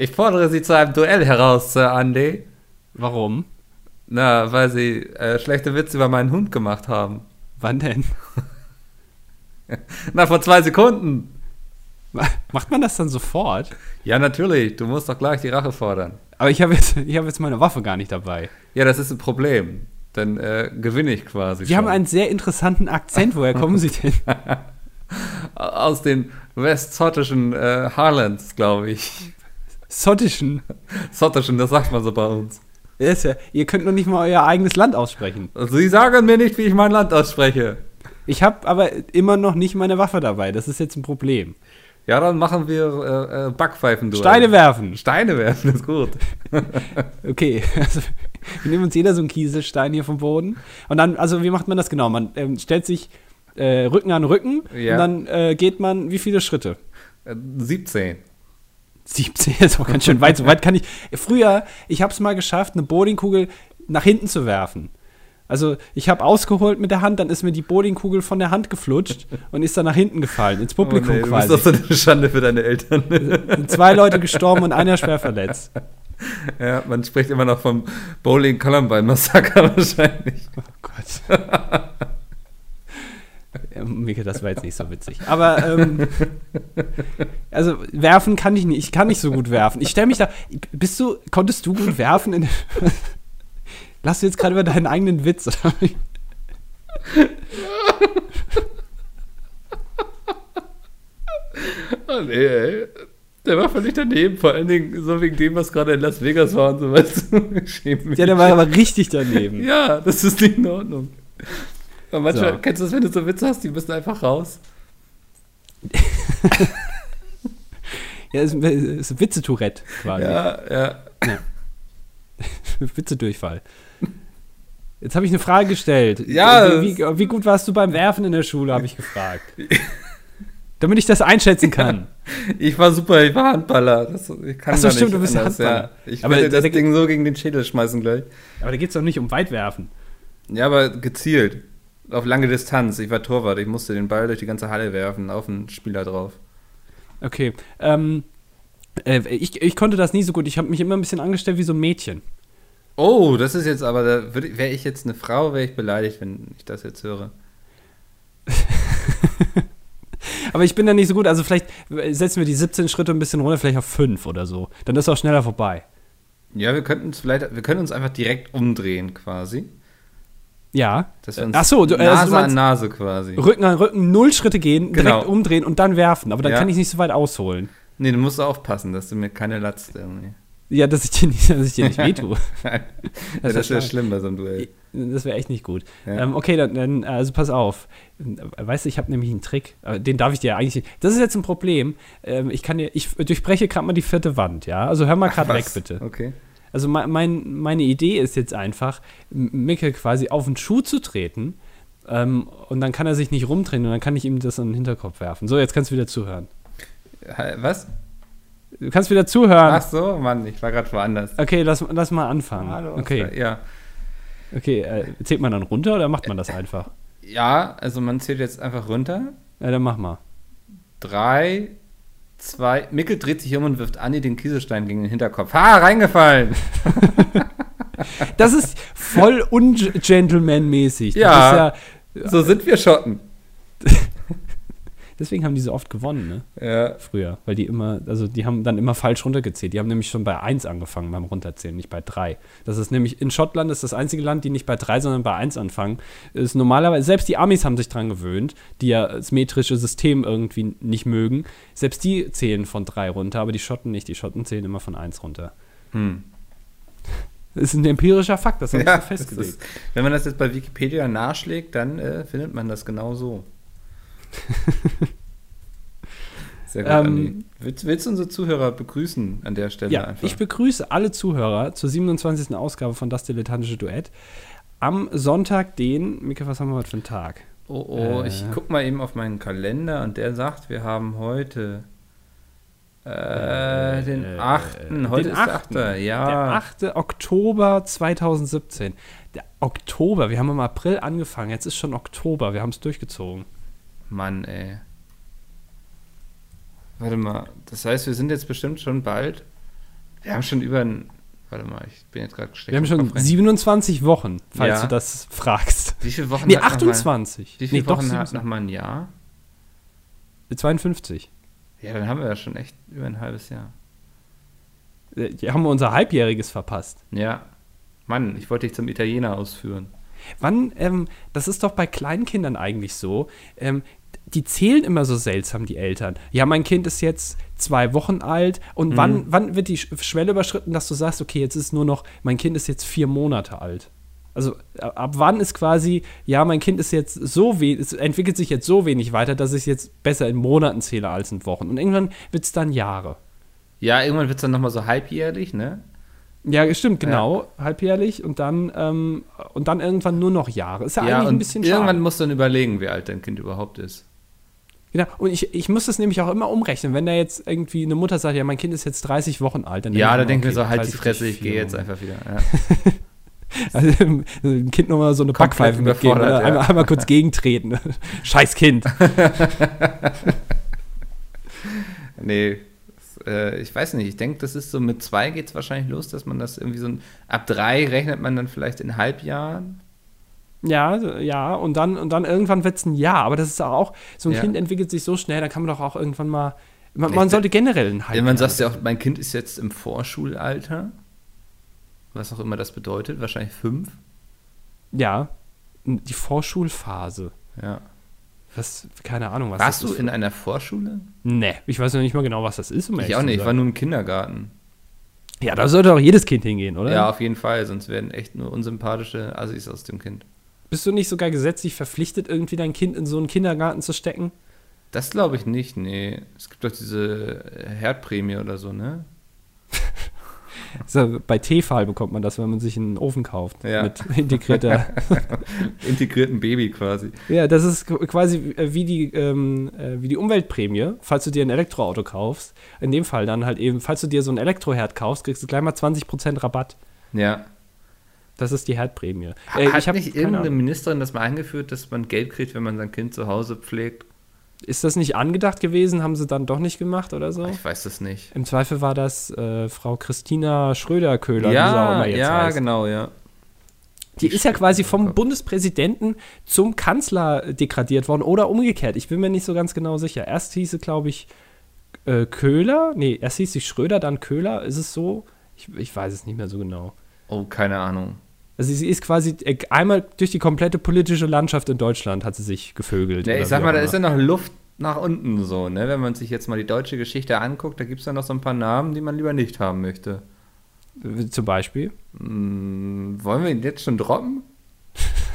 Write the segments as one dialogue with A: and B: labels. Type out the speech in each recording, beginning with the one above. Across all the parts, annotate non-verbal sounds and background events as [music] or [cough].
A: Ich fordere Sie zu einem Duell heraus, Sir Andy.
B: Warum?
A: Na, weil Sie äh, schlechte Witze über meinen Hund gemacht haben.
B: Wann denn? [laughs]
A: Na, vor zwei Sekunden.
B: Macht man das dann sofort?
A: Ja, natürlich. Du musst doch gleich die Rache fordern.
B: Aber ich habe jetzt, [laughs] ich hab jetzt meine Waffe gar nicht dabei.
A: Ja, das ist ein Problem. Dann äh, gewinne ich quasi.
B: Sie haben einen sehr interessanten Akzent. Woher kommen Sie denn? [laughs]
A: Aus den westzottischen äh, Highlands, glaube ich.
B: Sottischen.
A: Sottischen, das sagt man so bei uns.
B: Ist ja, ihr könnt noch nicht mal euer eigenes Land aussprechen.
A: Sie sagen mir nicht, wie ich mein Land ausspreche.
B: Ich habe aber immer noch nicht meine Waffe dabei. Das ist jetzt ein Problem.
A: Ja, dann machen wir äh, äh, Backpfeifen durch.
B: Steine werfen.
A: Steine werfen ist gut. [laughs]
B: okay, also wir nehmen uns jeder so einen Kieselstein hier vom Boden. Und dann, also wie macht man das genau? Man ähm, stellt sich äh, Rücken an Rücken
A: Ja.
B: und dann äh, geht man wie viele Schritte?
A: Äh, 17.
B: 17 [laughs] ist auch ganz schön weit. So weit kann ich. Früher, ich habe es mal geschafft, eine Bowlingkugel nach hinten zu werfen. Also ich habe ausgeholt mit der Hand, dann ist mir die Bowlingkugel von der Hand geflutscht [laughs] und ist dann nach hinten gefallen, ins Publikum
A: oh, nee,
B: quasi.
A: bist doch so eine Schande für deine Eltern.
B: Sind zwei Leute gestorben und einer schwer verletzt. [laughs]
A: ja, man spricht immer noch vom Bowling Columbine Massaker wahrscheinlich.
B: Oh Gott. [laughs] Ja, Mike, das war jetzt nicht so witzig. Aber ähm, [laughs] also werfen kann ich nicht. Ich kann nicht so gut werfen. Ich stelle mich da. Bist du, konntest du gut werfen? In, [laughs] Lass du jetzt gerade über deinen eigenen Witz. Oder?
A: Oh nee, ey. Der war völlig daneben, vor allen Dingen so wegen dem, was gerade in Las Vegas war und so, mich.
B: Ja, der war aber richtig daneben.
A: Ja, das ist nicht in Ordnung. Aber manchmal,
B: So.
A: kennst du das, wenn du so Witze hast, die müssen einfach raus. [laughs]
B: Ja, ist, ist Witze-Tourette quasi.
A: Ja, ja. [laughs]
B: Witze-Durchfall. Jetzt habe ich eine Frage gestellt.
A: Ja,
B: Wie, wie, wie gut warst du beim Werfen in der Schule, habe ich gefragt. Damit ich das einschätzen kann. [laughs]
A: Ich war super, ich war Handballer. Das, ich kann
B: Ach so, stimmt, du bist ja
A: anders,
B: Handballer.
A: Ja. Ich
B: Aber
A: werde das
B: der-
A: Ding so gegen den Schädel schmeißen gleich.
B: Aber da geht es doch nicht um Weitwerfen.
A: Ja, aber gezielt. Auf lange Distanz. Ich war Torwart. Ich musste den Ball durch die ganze Halle werfen, auf den Spieler drauf.
B: Okay. Ähm, äh, ich, ich konnte das nie so gut. Ich habe mich immer ein bisschen angestellt wie so ein Mädchen.
A: Oh, das ist jetzt aber, da wäre ich jetzt eine Frau, wäre ich beleidigt, wenn ich das jetzt höre. [laughs]
B: Aber ich bin da nicht so gut. Also vielleicht setzen wir die 17 Schritte ein bisschen runter, vielleicht auf 5 oder so. Dann ist es auch schneller vorbei.
A: Ja, wir könnten vielleicht, wir können uns einfach direkt umdrehen quasi.
B: Ja.
A: Dass
B: Ach so, du,
A: Nase
B: also du
A: an Nase quasi.
B: Rücken an Rücken, null Schritte gehen, direkt
A: Genau.
B: umdrehen und dann werfen. Aber dann
A: Ja.
B: kann ich nicht so weit ausholen.
A: Nee, du musst aufpassen, dass du mir keine latzt irgendwie.
B: Ja, dass ich dir nicht, dass ich dir nicht [laughs] wehtue.
A: ja,
B: Das
A: das
B: wär
A: wäre schlimm bei so einem Duell.
B: Das wäre echt nicht gut.
A: Ja.
B: Ähm, okay, dann, dann, also pass auf. Weißt du, ich habe nämlich einen Trick. äh, Den darf ich dir eigentlich nicht. Das ist jetzt ein Problem. Ähm, ich kann dir, ich durchbreche gerade mal die vierte Wand, ja? Also hör mal gerade weg, bitte.
A: Okay.
B: Also mein, mein, meine Idee ist jetzt einfach, M- Micke quasi auf den Schuh zu treten. Ähm, und dann kann er sich nicht rumdrehen und dann kann ich ihm das in den Hinterkopf werfen. So, jetzt kannst du wieder zuhören.
A: Was?
B: Du kannst wieder zuhören.
A: Ach so, Mann, ich war gerade woanders.
B: Okay, lass, lass mal anfangen.
A: Hallo.
B: okay,
A: Ja.
B: okay. Äh, zählt man dann runter oder macht man das einfach?
A: ja, also man zählt jetzt einfach runter.
B: Ja, dann mach mal.
A: Drei, zwei. Mickel dreht sich um und wirft Anni den Kieselstein gegen den Hinterkopf. Ha, reingefallen!
B: Das ist voll ungentleman-mäßig.
A: Ja.
B: ja.
A: So sind wir Schotten.
B: Deswegen haben die so oft gewonnen, ne?
A: Ja.
B: Früher. Weil die immer, also die haben dann immer falsch runtergezählt. Die haben nämlich schon bei 1 angefangen beim Runterzählen, nicht bei 3. Das ist nämlich, in Schottland ist das einzige Land, die nicht bei 3, sondern bei 1 anfangen. Ist normalerweise, selbst die Amis haben sich dran gewöhnt, die ja das metrische System irgendwie nicht mögen. Selbst die zählen von 3 runter, aber die Schotten nicht. Die Schotten zählen immer von 1 runter.
A: Hm.
B: Das ist ein empirischer Fakt, das habe
A: Ja,
B: ich so festgelegt.
A: ist, wenn man das jetzt bei Wikipedia nachschlägt, dann äh, findet man das genau so. [laughs] Sehr gut,
B: Ähm.
A: Willst, willst du unsere Zuhörer begrüßen an der Stelle
B: Ja,
A: einfach?
B: ich begrüße alle Zuhörer zur 27. Ausgabe von Das Dilettantische Duett. Am Sonntag, den, Mika, was haben wir heute für einen Tag?
A: oh, oh,
B: Äh.
A: ich guck mal eben auf meinen Kalender und der sagt, wir haben heute äh, den
B: Äh,
A: 8. Heute
B: den
A: ist der 8. Ja.
B: Der 8. Oktober 2017. Der Oktober, wir haben im April angefangen, jetzt ist schon Oktober, wir haben es durchgezogen.
A: Mann, ey. Warte mal, das heißt, wir sind jetzt bestimmt schon bald Wir haben schon über ein. Warte mal, ich bin jetzt gerade
B: Wir haben schon 27 Wochen, falls
A: Ja.
B: du das fragst.
A: Wie viele Wochen
B: Nee,
A: hat noch
B: 28.
A: Mal, wie viele
B: nee, doch
A: Wochen hat
B: 27.
A: noch mal ein Jahr?
B: 52.
A: Ja, dann haben wir ja schon echt über ein halbes Jahr.
B: Äh, Die haben wir unser Halbjähriges verpasst.
A: Ja. Mann, ich wollte dich zum Italiener ausführen.
B: Wann, ähm, das ist doch bei Kleinkindern eigentlich so, ähm, die zählen immer so seltsam, die Eltern. Ja, mein Kind ist jetzt zwei Wochen alt und wann, wann wird die Sch- Schwelle überschritten, dass du sagst, okay, jetzt ist nur noch, mein Kind ist jetzt vier Monate alt. Also ab wann ist quasi, ja, mein Kind ist jetzt so wenig, es entwickelt sich jetzt so wenig weiter, dass ich es jetzt besser in Monaten zähle als in Wochen. Und irgendwann wird es dann Jahre.
A: Ja, irgendwann wird es dann nochmal so halbjährlich, ne?
B: Ja, stimmt, genau, halbjährlich und dann, ähm, und dann irgendwann nur noch Jahre. Ist ja,
A: Ja,
B: eigentlich ein bisschen schade.
A: irgendwann musst du dann überlegen, wie alt dein Kind überhaupt ist.
B: Genau, und ich, ich muss das nämlich auch immer umrechnen. Wenn da jetzt irgendwie eine Mutter sagt, ja, mein Kind ist jetzt 30 Wochen alt, dann
A: Ja, da
B: denk
A: denken wir so, halt die
B: 30
A: Fresse, ich gehe jetzt einfach wieder. Ja. [laughs]
B: Also dem Kind nochmal so eine Backpfeife mitgeben. Oder?
A: ja.
B: Einmal, einmal kurz [laughs] gegentreten. [laughs] Scheiß Kind.
A: Nee, äh, ich weiß nicht. Ich denke, das ist so mit zwei geht es wahrscheinlich los, dass man das irgendwie so ein, ab drei rechnet man dann vielleicht in Halbjahren.
B: Ja, ja, und dann, und dann irgendwann wird es ein Jahr. Aber das ist auch, so ein
A: Ja.
B: Kind entwickelt sich so schnell, da kann man doch auch irgendwann mal. Man, man sollte generell ein
A: Ja, man sagt ja auch, mein Kind ist jetzt im Vorschulalter. Was auch immer das bedeutet, wahrscheinlich fünf.
B: Ja, die Vorschulphase.
A: Ja.
B: Was, keine Ahnung, was
A: Warst
B: das
A: du in einer Vorschule?
B: Nee, ich weiß noch nicht mal genau, was das ist. um
A: Ich auch nicht, ich war nur im Kindergarten.
B: Ja, da sollte auch jedes Kind hingehen, oder?
A: Ja, auf jeden Fall, sonst werden echt nur unsympathische Assis aus dem Kind.
B: Bist du nicht sogar gesetzlich verpflichtet, irgendwie dein Kind in so einen Kindergarten zu stecken?
A: Das glaube ich nicht, nee. Es gibt doch diese Herdprämie oder so, ne? [laughs]
B: So, bei Tefal bekommt man das, wenn man sich einen Ofen kauft.
A: Ja.
B: Mit [laughs] integrierter. [laughs]
A: Integrierten Baby quasi.
B: ja, das ist qu- quasi äh, wie die, ähm, äh, wie die Umweltprämie, falls du dir ein Elektroauto kaufst. In dem Fall dann halt eben, falls du dir so einen Elektroherd kaufst, kriegst du gleich mal 20% Rabatt.
A: Ja.
B: Das ist die Herdprämie. Äh,
A: Hat nicht irgendeine. Ministerin das mal eingeführt, dass man Geld kriegt, wenn man sein Kind zu Hause pflegt?
B: Ist das nicht angedacht gewesen? Haben sie dann doch nicht gemacht oder so?
A: Ich weiß das nicht.
B: Im Zweifel war das äh, Frau Christina Schröder-Köhler, wie sie auch
A: Ja,
B: immer jetzt
A: ja,
B: heißt.
A: genau, ja.
B: Die ist ja quasi vom
A: Gott.
B: Bundespräsidenten zum Kanzler degradiert worden oder umgekehrt. Ich bin mir nicht so ganz genau sicher. Erst hieß sie, glaube ich, äh, Köhler. Nee, erst hieß sie Schröder, dann Köhler. Ist es so? Ich, ich weiß es nicht mehr so genau.
A: Oh, keine Ahnung.
B: Also sie ist quasi äh, einmal durch die komplette politische Landschaft in Deutschland hat sie sich gevögelt.
A: Ja,
B: oder
A: ich sag mal, da ist ja noch Luft nach unten so, ne? Wenn man sich jetzt mal die deutsche Geschichte anguckt, da gibt es ja noch so ein paar Namen, die man lieber nicht haben möchte.
B: Zum Beispiel.
A: Hm, wollen wir ihn jetzt schon droppen?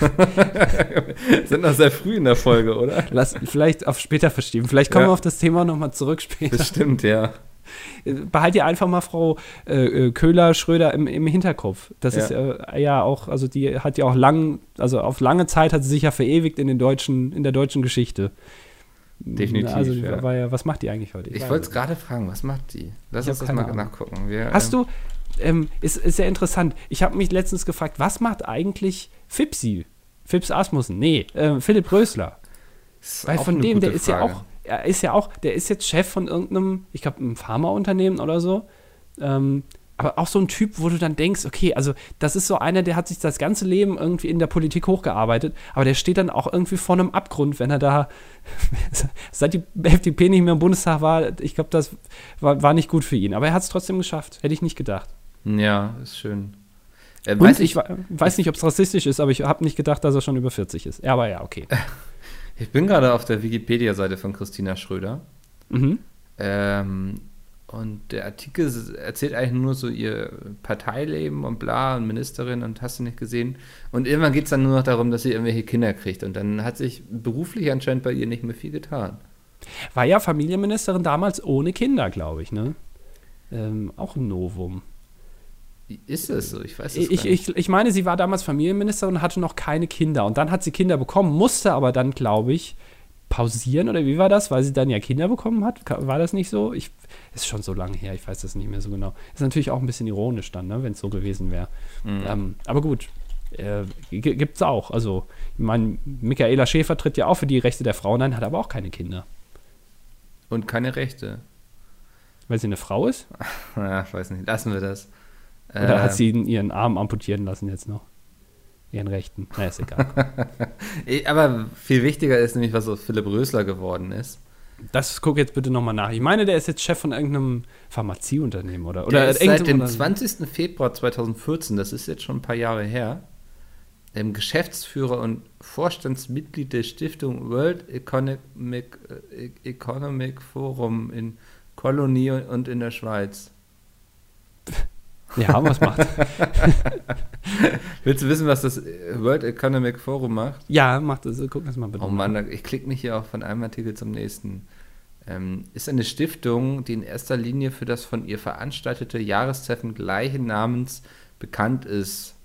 A: [laughs] Sind noch sehr früh in der Folge, oder?
B: Lass vielleicht auf später verschieben. Vielleicht kommen
A: Ja.
B: wir auf das Thema nochmal zurück später.
A: Bestimmt, ja. [laughs]
B: Behalt ihr einfach mal Frau äh, äh, Köhler Schröder im, im Hinterkopf. Das
A: Ja.
B: ist äh, ja auch, also die hat ja auch lang, also auf lange Zeit hat sie sich ja verewigt in den deutschen, in der deutschen Geschichte.
A: Definitiv,
B: Also
A: ja.
B: war ja, was macht die eigentlich heute?
A: Ich
B: weiß
A: wollte
B: es
A: gerade fragen, was macht die? Lass
B: Ich
A: uns das mal
B: Ahnung.
A: nachgucken. Wir,
B: Hast
A: ähm,
B: du, ähm, ist, ist sehr interessant. Ich habe mich letztens gefragt, was macht eigentlich Fipsi? Fips Asmussen? Nee, ähm, Philipp Rösler. Weil von dem, der ist ja
A: Frage.
B: auch, er ist ja auch, der ist jetzt Chef von irgendeinem, ich glaube, einem Pharmaunternehmen oder so. Ähm, aber auch so ein Typ, wo du dann denkst, okay, also das ist so einer, der hat sich das ganze Leben irgendwie in der Politik hochgearbeitet, aber der steht dann auch irgendwie vor einem Abgrund, wenn er da, [laughs] seit die FDP nicht mehr im Bundestag war, ich glaube, das war, war nicht gut für ihn. Aber er hat es trotzdem geschafft, hätte ich nicht gedacht.
A: Ja, ist schön. Äh,
B: Und
A: weiß
B: ich, wa- weiß nicht, ob es rassistisch ist, aber ich habe nicht gedacht, dass er schon über 40 ist. Ja, aber ja, okay. [laughs]
A: ich bin gerade auf der Wikipedia-Seite von Christina Schröder.
B: Mhm.
A: Ähm, und der Artikel erzählt eigentlich nur so ihr Parteileben und bla und Ministerin und hast du nicht gesehen. Und irgendwann geht es dann nur noch darum, dass sie irgendwelche Kinder kriegt. Und dann hat sich beruflich anscheinend bei ihr nicht mehr viel getan.
B: War ja Familienministerin damals ohne Kinder, glaube ich, ne? Ähm, auch ein Novum.
A: Ist es so? Ich weiß es
B: Ich, ich, ich meine, sie war damals Familienministerin und hatte noch keine Kinder. Und dann hat sie Kinder bekommen, musste aber dann, glaube ich, pausieren oder wie war das? Weil sie dann ja Kinder bekommen hat? War das nicht so? Ich, ist schon so lange her, ich weiß das nicht mehr so genau. Ist natürlich auch ein bisschen ironisch dann, ne, wenn es so gewesen wäre.
A: Mhm.
B: Ähm, aber gut, äh, gibt's auch. Also, ich meine, Michaela Schäfer tritt ja auch für die Rechte der Frauen ein, hat aber auch keine Kinder.
A: Und keine Rechte.
B: Weil sie eine Frau ist? [laughs]
A: Ja, ich weiß nicht. Lassen wir das.
B: Oder
A: Äh,
B: hat sie ihren Arm amputieren lassen jetzt noch? Ihren rechten. Na, ist egal. [laughs]
A: Aber viel wichtiger ist nämlich, was aus Philipp Rösler geworden ist.
B: das guck jetzt bitte nochmal nach. Ich meine, der ist jetzt Chef von irgendeinem Pharmazieunternehmen, oder? Oder
A: Der ist seit dem
B: irgendeinem-
A: 20. Februar 2014, das ist jetzt schon ein paar Jahre her, ähm, Geschäftsführer und Vorstandsmitglied der Stiftung World Economic, äh, Economic Forum in Kolonie und in der Schweiz. [laughs]
B: Ja, was macht? [laughs]
A: Willst du wissen, was das World Economic Forum macht?
B: ja, macht das. Guck das mal bitte.
A: Oh Mann, ich klicke mich hier auch von einem Artikel zum nächsten. Ähm, ist eine Stiftung, die in erster Linie für das von ihr veranstaltete Jahrestreffen gleichen Namens bekannt ist.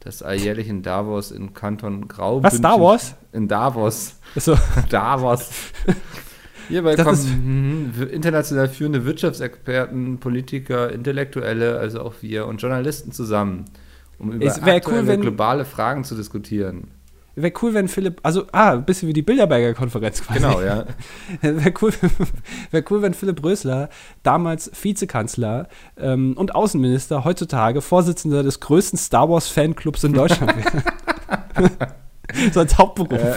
A: Das alljährlich in Davos in Kanton Graubünden.
B: Was, Wars?
A: In Davos.
B: So, [laughs]
A: Davos. [laughs] Hierbei
B: Das
A: kommen
B: ist-
A: international führende Wirtschaftsexperten, Politiker, Intellektuelle, also auch wir und Journalisten zusammen, um über
B: wär cool,
A: aktuelle
B: wenn-
A: globale Fragen zu diskutieren.
B: wäre cool, wenn Philipp. Also, ah, ein bisschen wie die Bilderberger Konferenz quasi.
A: Genau, ja. [laughs]
B: Wäre cool, wär cool, wenn Philipp Rösler, damals Vizekanzler ähm, und Außenminister, heutzutage Vorsitzender des größten Star Wars Fanclubs in Deutschland [laughs] wäre. [laughs] so als Hauptberuf.
A: Ja,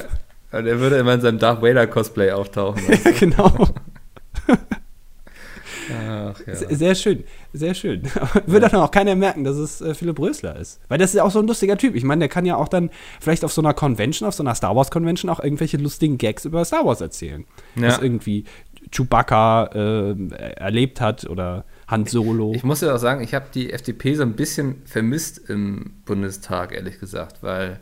A: und er würde immer in seinem Darth Vader Cosplay auftauchen. du? [laughs]
B: genau.
A: Ach ja.
B: Se- Sehr schön, sehr schön. [laughs] Würde dann auch keiner merken, dass es äh, Philipp Rösler ist. Weil das ist ja auch so ein lustiger Typ. Ich meine, der kann ja auch dann vielleicht auf so einer Convention, auf so einer Star Wars Convention auch irgendwelche lustigen Gags über Star Wars erzählen.
A: Ja.
B: Was irgendwie Chewbacca äh, erlebt hat oder Han Solo.
A: Ich muss ja auch sagen, ich habe die FDP so ein bisschen vermisst im Bundestag, ehrlich gesagt, weil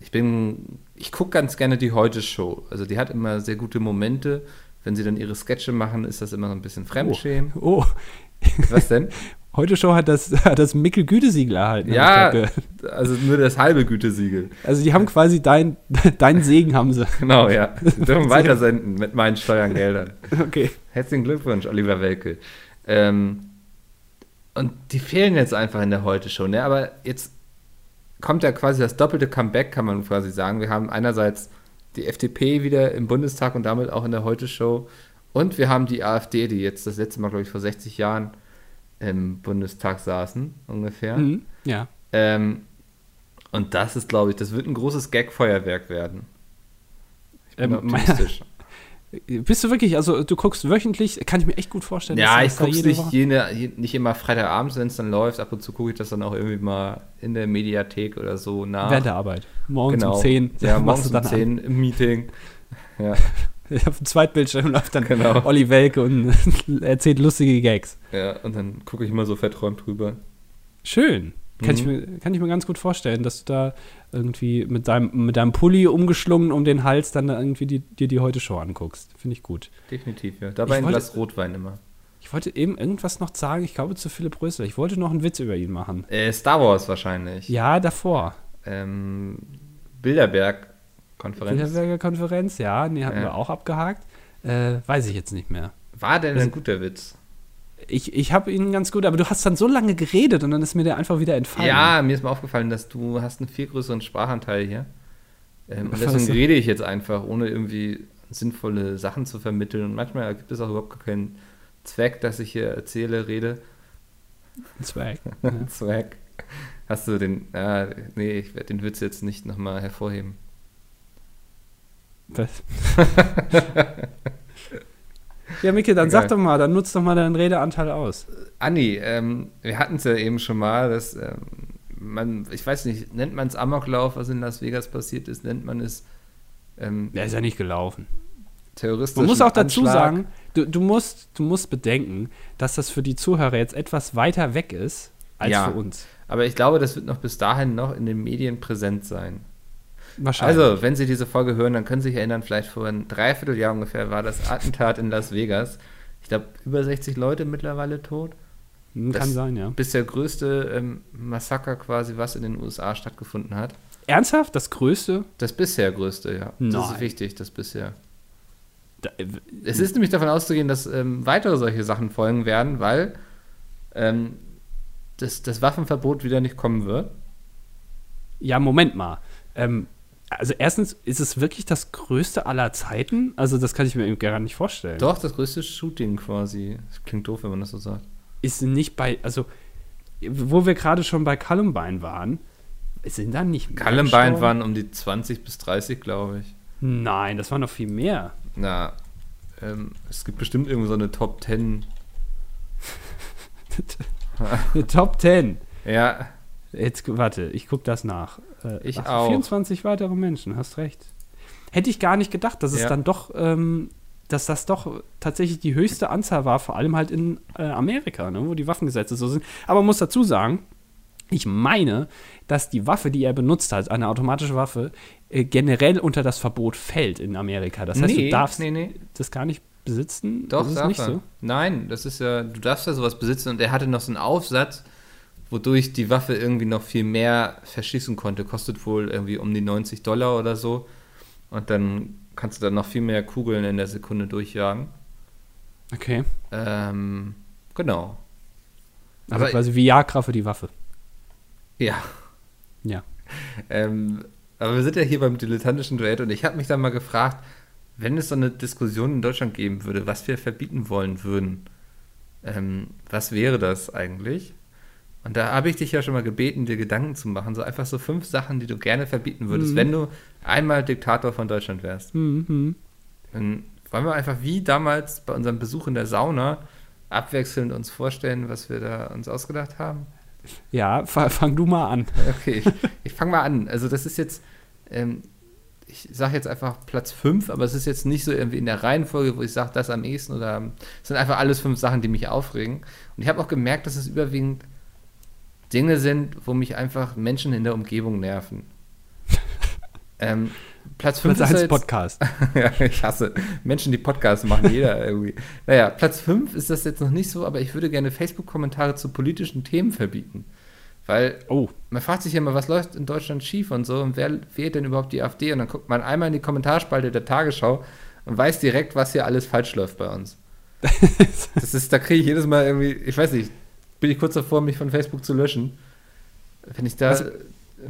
A: ich bin, ich gucke ganz gerne die Heute-Show. Also die hat immer sehr gute Momente. Wenn sie dann ihre Sketche machen, ist das immer so ein bisschen Fremdschämen.
B: oh,
A: Was denn? [laughs]
B: heute Show hat das, [laughs] hat das Mickel-Gütesiegel erhalten.
A: Ja, also nur das halbe Gütesiegel.
B: Also die haben quasi dein, [laughs] deinen Segen haben sie.
A: Genau, ja. Sie dürfen weitersenden mit meinen Steuergeldern.
B: Okay.
A: Herzlichen Glückwunsch, Oliver Welke. Ähm, und die fehlen jetzt einfach in der Heute-Show. Ne? Aber jetzt kommt ja quasi das doppelte Comeback, kann man quasi sagen. Wir haben einerseits die FDP wieder im Bundestag und damit auch in der Heute-Show. Und wir haben die AfD, die jetzt das letzte Mal, glaube ich, vor 60 Jahren im Bundestag saßen, ungefähr.
B: Mhm. Ja.
A: Ähm, und das ist, glaube ich, das wird ein großes Gag-Feuerwerk werden. Ich bin
B: Ähm,
A: optimistisch. [laughs]
B: Bist du wirklich, also du guckst wöchentlich, kann ich mir echt gut vorstellen.
A: Ja,
B: dass
A: ich gucke
B: jede
A: nicht, nicht immer Freitagabends, wenn es dann läuft. Ab und zu gucke ich das dann auch irgendwie mal in der Mediathek oder so nach.
B: Während der Arbeit. Morgens
A: genau.
B: um 10.
A: Ja, [laughs]
B: machst
A: morgens
B: du
A: um
B: dann
A: 10 im Meeting. [laughs] Ja,
B: An. Auf dem Zweitbildschirm läuft dann
A: Genau.
B: Olli Welke und [laughs] erzählt lustige Gags.
A: ja, und dann gucke ich mal so verträumt drüber.
B: Schön. Kann, ich
A: Mhm.
B: mir, kann ich mir ganz gut vorstellen, dass du da irgendwie mit deinem, mit deinem Pulli umgeschlungen um den Hals dann da irgendwie die, dir die Heute-Show anguckst. Finde ich gut.
A: Definitiv, ja. Dabei
B: Ich
A: ein
B: wollte-
A: Glas Rotwein immer.
B: Ich wollte eben irgendwas noch sagen, ich glaube zu Philipp Rösler. Ich wollte noch einen Witz über ihn machen.
A: Äh, Star Wars wahrscheinlich.
B: Ja, davor.
A: Ähm, Bilderberg-Konferenz.
B: Bilderberger Konferenz, ja, die hatten
A: Ja.
B: wir auch abgehakt. Äh, weiß ich jetzt nicht mehr.
A: War denn
B: Also-
A: ein guter Witz?
B: Ich, ich habe ihn ganz gut, aber du hast dann so lange geredet und dann ist mir der einfach wieder entfallen.
A: Ja, mir ist mal aufgefallen, dass du hast einen viel größeren Sprachanteil hier. Ähm, und deswegen rede ich jetzt einfach, ohne irgendwie sinnvolle Sachen zu vermitteln. Und manchmal gibt es auch überhaupt gar keinen Zweck, dass ich hier erzähle, rede. [laughs]
B: Ja.
A: Zweck. Hast du den, ja, nee, ich werde den Witz jetzt nicht nochmal hervorheben.
B: Was? [laughs] ja, Micke, dann
A: Egal.
B: sag doch mal, dann nutzt doch mal deinen Redeanteil aus.
A: Anni, ähm, wir hatten es ja eben schon mal, dass ähm, man, ich weiß nicht, nennt man es Amoklauf, was in Las Vegas passiert ist, nennt man es ähm,
B: Der ist ja nicht gelaufen.
A: terroristischen
B: Man muss auch dazu
A: Anschlag.
B: sagen, du, du, musst, du musst bedenken, dass das für die Zuhörer jetzt etwas weiter weg ist als
A: Ja.
B: für uns.
A: Aber ich glaube, das wird noch bis dahin noch in den Medien präsent sein.
B: Wahrscheinlich.
A: Also, wenn Sie diese Folge hören, dann können Sie sich erinnern, vielleicht vor einem Dreivierteljahr ungefähr war das Attentat in Las Vegas. Ich glaube, über 60 Leute mittlerweile tot.
B: Hm, Kann
A: das-
B: sein, ja.
A: Bis der größte ähm, Massaker quasi, was in den USA stattgefunden hat.
B: Ernsthaft? Das Größte?
A: Das bisher größte, ja. Das
B: Nein.
A: ist wichtig, das bisher.
B: Da, äh,
A: Es ist nämlich davon auszugehen, dass ähm, weitere solche Sachen folgen werden, weil ähm, das, das Waffenverbot wieder nicht kommen wird.
B: ja, Moment mal. Ähm, Also erstens, ist es wirklich das größte aller Zeiten? Also das kann ich mir gar nicht vorstellen.
A: Doch, das größte Shooting quasi. Das klingt doof, wenn man das so sagt.
B: Ist nicht bei, also wo wir gerade schon bei Columbine waren, sind da nicht
A: mehr Columbine gestorben? waren um die 20 bis 30, glaube ich.
B: Nein, das waren noch viel mehr.
A: Na, ähm, es gibt bestimmt irgendwo so eine Top 10. [laughs]
B: eine Top 10.
A: Ja.
B: Jetzt, warte, ich gucke das nach.
A: Äh, ich ach, auch.
B: 24 weitere Menschen, hast recht. Hätte ich gar nicht gedacht, dass es ja. dann doch, ähm, dass das doch tatsächlich die höchste Anzahl war, vor allem halt in äh, Amerika, ne, wo die Waffengesetze so sind. Aber man muss dazu sagen, ich meine, dass die Waffe, die er benutzt hat, eine automatische Waffe, äh, generell unter das Verbot fällt in Amerika. Das heißt, nee, du darfst nee, nee. das gar nicht besitzen.
A: Doch, das ist nicht er. so. Nein, das ist ja, du darfst ja sowas besitzen und er hatte noch so einen Aufsatz, wodurch die Waffe irgendwie noch viel mehr verschießen konnte. Kostet wohl irgendwie um die 90 Dollar oder so. Und dann kannst du dann noch viel mehr Kugeln in der Sekunde durchjagen.
B: Okay.
A: Ähm, genau.
B: Also Aber quasi Viagra für die Waffe.
A: Ja.
B: Ja.
A: Ähm, aber wir sind ja hier beim dilettantischen Duett und ich habe mich dann mal gefragt, wenn es so eine Diskussion in Deutschland geben würde, was wir verbieten wollen würden, ähm, was wäre das eigentlich? Und da habe ich dich ja schon mal gebeten, dir Gedanken zu machen. So einfach so fünf Sachen, die du gerne verbieten würdest, mhm. wenn du einmal Diktator von Deutschland wärst.
B: Mhm.
A: Dann wollen wir einfach wie damals bei unserem Besuch in der Sauna abwechselnd uns vorstellen, was wir da uns ausgedacht haben.
B: Ja, fang du mal an. [laughs]
A: Okay, ich, ich fange mal an. Also das ist jetzt, ähm, ich sage jetzt einfach Platz 5, aber es ist jetzt nicht so irgendwie in der Reihenfolge, wo ich sage, das am ehesten oder es sind einfach alles fünf Sachen, die mich aufregen. Und ich habe auch gemerkt, dass es überwiegend Dinge sind, wo mich einfach Menschen in der Umgebung nerven. [laughs] ähm, Platz 5
B: ist jetzt, Podcast. [laughs]
A: ja, ich hasse Menschen, die Podcasts machen, jeder irgendwie. Naja, Platz 5 ist das jetzt noch nicht so, aber ich würde gerne Facebook-Kommentare zu politischen Themen verbieten. Weil
B: oh.
A: man fragt sich ja immer, was läuft in Deutschland schief und so und wer wählt denn überhaupt die AfD? Und dann guckt man einmal in die Kommentarspalte der Tagesschau und weiß direkt, was hier alles falsch läuft bei uns. [laughs] das ist, da kriege ich jedes Mal irgendwie, ich weiß nicht, bin ich kurz davor, mich von Facebook zu löschen. Wenn ich da. Also,